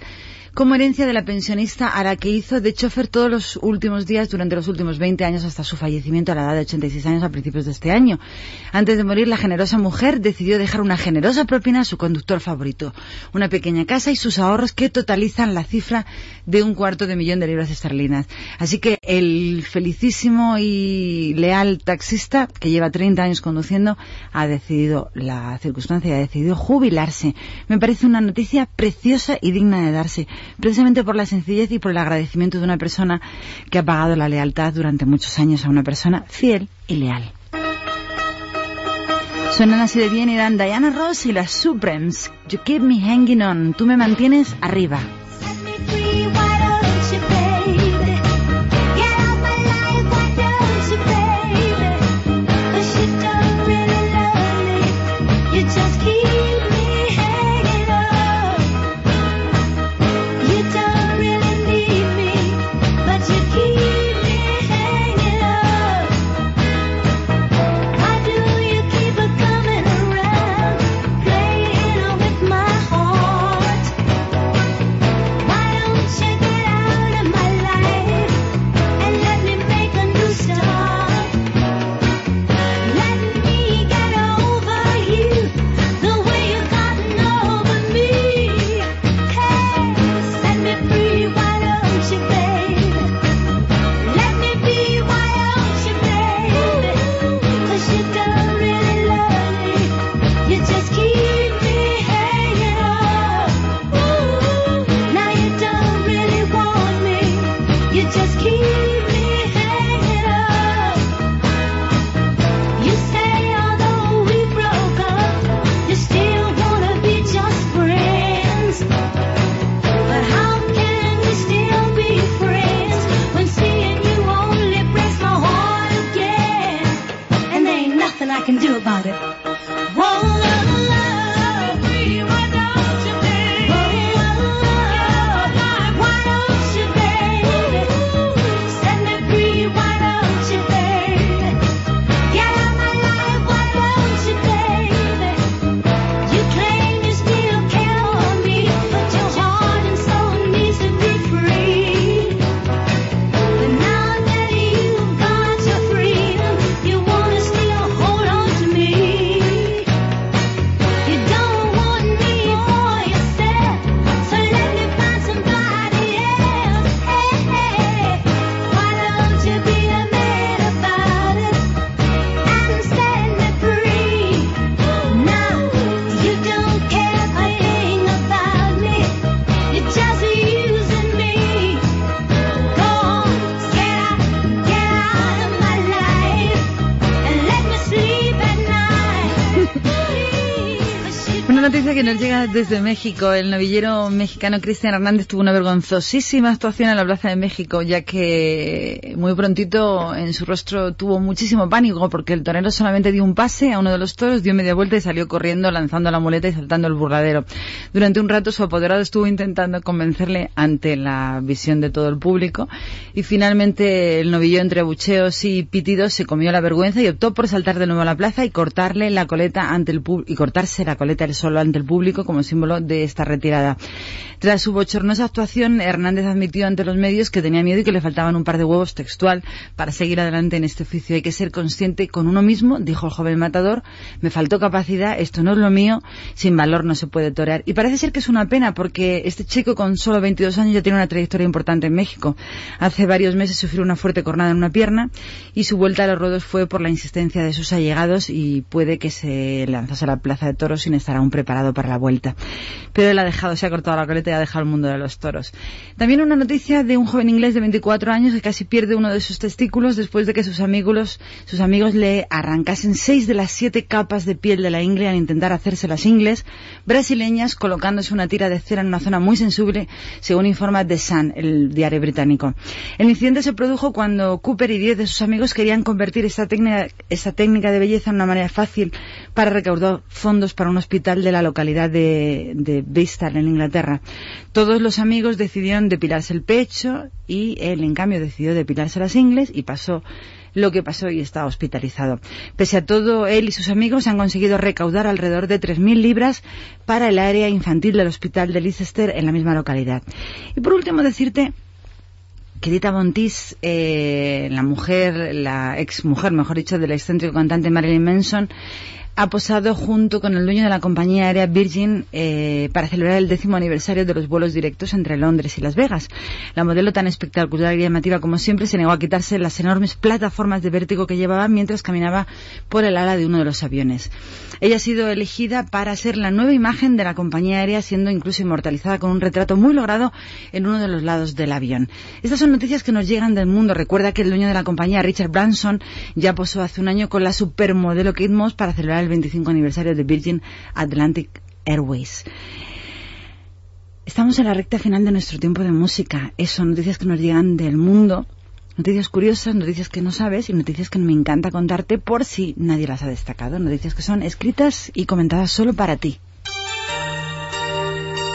como herencia de la pensionista a la que hizo de chofer todos los últimos días durante los últimos 20 años hasta su fallecimiento a la edad de 86 años a principios de este año. Antes de morir, la generosa mujer decidió dejar una generosa propina a su conductor favorito, una pequeña casa y sus ahorros que totalizan la cifra de un cuarto de millón de libras esterlinas. Así que el felicísimo y leal taxista, que lleva 30 años conduciendo, ha decidido la circunstancia y ha decidido jubilarse. Me parece una noticia preciosa y digna de darse precisamente por la sencillez y por el agradecimiento de una persona que ha pagado la lealtad durante muchos años a una persona fiel y leal. Suenan así de bien y dan Diana Ross y las Supremes. You keep me hanging on. Tú me mantienes arriba. Nos llega desde México. El novillero mexicano Cristian Hernández tuvo una vergonzosísima actuación en la Plaza de México, ya que muy prontito en su rostro tuvo muchísimo pánico porque el torero solamente dio un pase a uno de los toros, dio media vuelta y salió corriendo lanzando la muleta y saltando el burladero. Durante un rato su apoderado estuvo intentando convencerle ante la visión de todo el público y finalmente el novillo entre abucheos y pitidos se comió la vergüenza y optó por saltar de nuevo a la plaza y cortarle la coleta ante el y cortarse la coleta él solo ante el público como símbolo de esta retirada. Tras su bochornosa actuación, Hernández admitió ante los medios que tenía miedo y que le faltaban un par de huevos textual para seguir adelante en este oficio. Hay que ser consciente con uno mismo, dijo el joven matador, me faltó capacidad, esto no es lo mío, sin valor no se puede torear. Y parece ser que es una pena porque este chico con solo 22 años ya tiene una trayectoria importante en México. Hace varios meses sufrió una fuerte cornada en una pierna y su vuelta a los ruedos fue por la insistencia de sus allegados y puede que se lanzase a la plaza de toros sin estar aún preparado para la vuelta. Pero él ha dejado, se ha cortado la coleta y ha dejado el mundo de los toros. También una noticia de un joven inglés de 24 años que casi pierde uno de sus testículos después de que sus amigos, le arrancasen seis de las siete capas de piel de la ingle al intentar hacerse las ingles brasileñas colocándose una tira de cera en una zona muy sensible, según informa The Sun, el diario británico. El incidente se produjo cuando Cooper y diez de sus amigos querían convertir esta técnica, esta técnica de belleza en una manera fácil para recaudar fondos para un hospital de la la localidad de, de Bristol, en Inglaterra. Todos los amigos decidieron depilarse el pecho y él, en cambio, decidió depilarse las ingles y pasó lo que pasó y está hospitalizado. Pese a todo, él y sus amigos han conseguido recaudar alrededor de 3.000 libras para el área infantil del hospital de Leicester en la misma localidad. Y por último, decirte que Dita Bontis, eh, la mujer, la ex mujer, mejor dicho, del excéntrico cantante Marilyn Manson, ha posado junto con el dueño de la compañía aérea Virgin eh, para celebrar el décimo aniversario de los vuelos directos entre Londres y Las Vegas. La modelo tan espectacular y llamativa como siempre se negó a quitarse las enormes plataformas de vértigo que llevaba mientras caminaba por el ala de uno de los aviones. Ella ha sido elegida para ser la nueva imagen de la compañía aérea, siendo incluso inmortalizada con un retrato muy logrado en uno de los lados del avión. Estas son noticias que nos llegan del mundo. Recuerda que el dueño de la compañía, Richard Branson, ya posó hace un año con la supermodelo Kate para celebrar el 25 aniversario de Virgin Atlantic Airways. Estamos en la recta final de nuestro tiempo de música. Eso, noticias que nos llegan del mundo, noticias curiosas, noticias que no sabes y noticias que me encanta contarte por si nadie las ha destacado. Noticias que son escritas y comentadas solo para ti.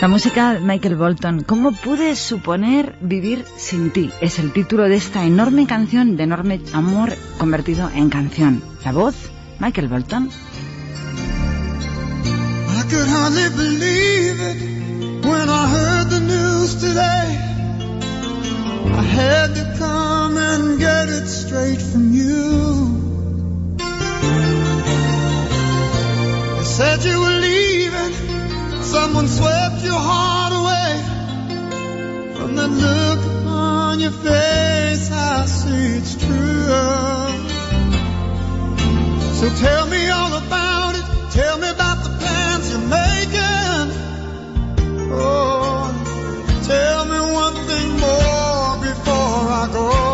La música de Michael Bolton. ¿Cómo pude suponer vivir sin ti? Es el título de esta enorme canción de enorme amor convertido en canción. La voz, Michael Bolton. I could hardly believe it when I heard the news today. I had to come and get it straight from you. You said you were leaving, someone swept your heart away. From the look on your face, I see it's true. So tell me all about it. Tell me about the. Tell me one thing more before I go.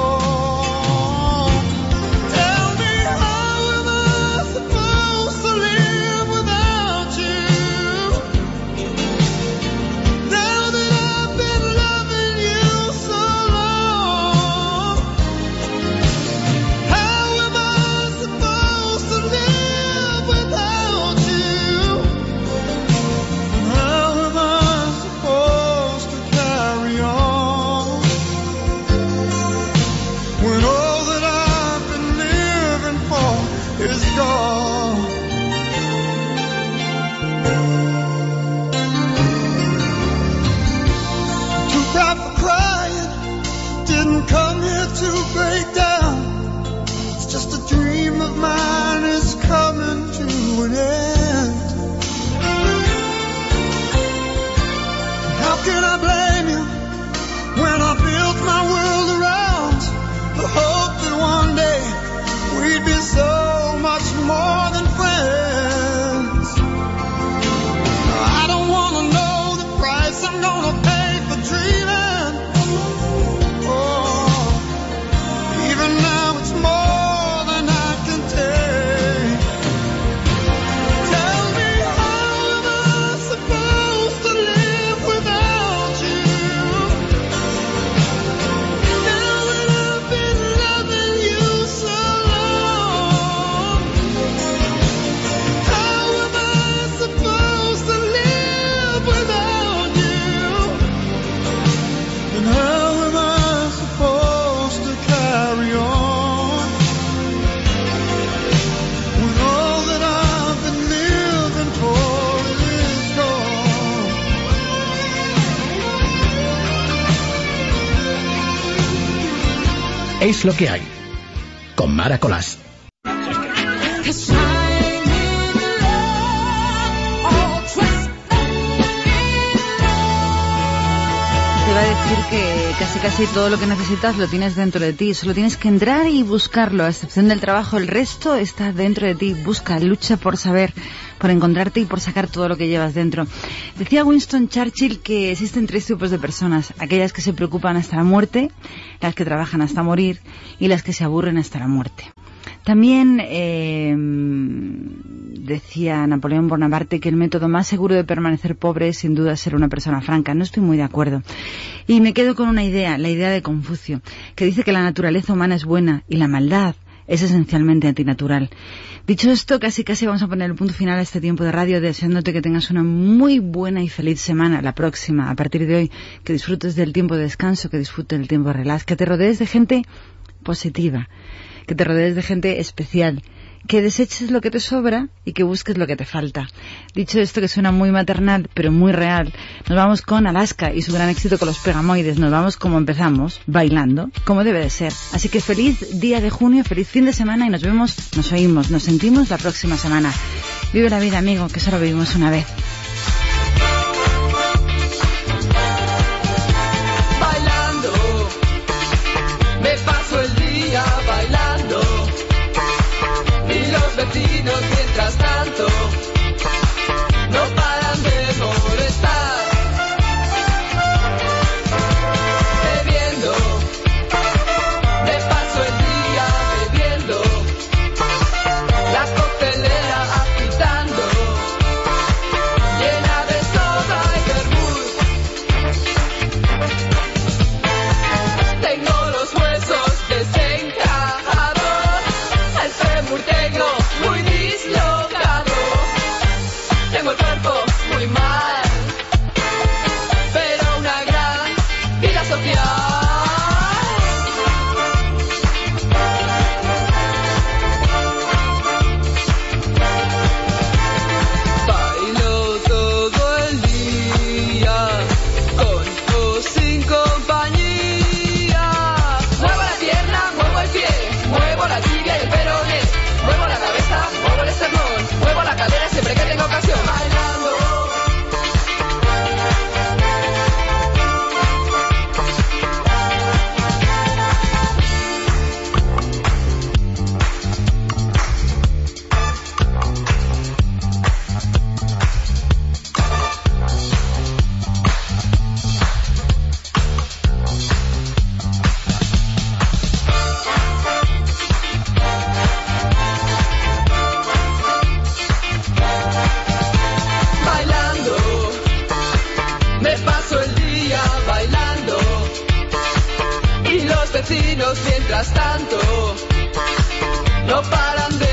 Es lo que hay. Con Mara Colás. Te va a decir que casi casi todo lo que necesitas lo tienes dentro de ti. Solo tienes que entrar y buscarlo. A excepción del trabajo, el resto está dentro de ti. Busca, lucha por saber, por encontrarte y por sacar todo lo que llevas dentro. Decía Winston Churchill que existen tres tipos de personas. Aquellas que se preocupan hasta la muerte, las que trabajan hasta morir y las que se aburren hasta la muerte. También eh, decía Napoleón Bonaparte que el método más seguro de permanecer pobre es sin duda ser una persona franca. No estoy muy de acuerdo. Y me quedo con una idea, la idea de Confucio, que dice que la naturaleza humana es buena y la maldad es esencialmente antinatural. Dicho esto, casi casi vamos a poner el punto final a este tiempo de radio, deseándote que tengas una muy buena y feliz semana, la próxima, a partir de hoy, que disfrutes del tiempo de descanso, que disfrutes del tiempo de relax, que te rodees de gente positiva, que te rodees de gente especial, que deseches lo que te sobra y que busques lo que te falta. Dicho esto, que suena muy maternal, pero muy real, nos vamos con Alaska y su gran éxito con los pegamoides. Nos vamos como empezamos, bailando, como debe de ser. Así que feliz día de junio, feliz fin de semana y nos vemos, nos oímos, nos sentimos la próxima semana. Vive la vida, amigo, que solo vivimos una vez. tanto no paran de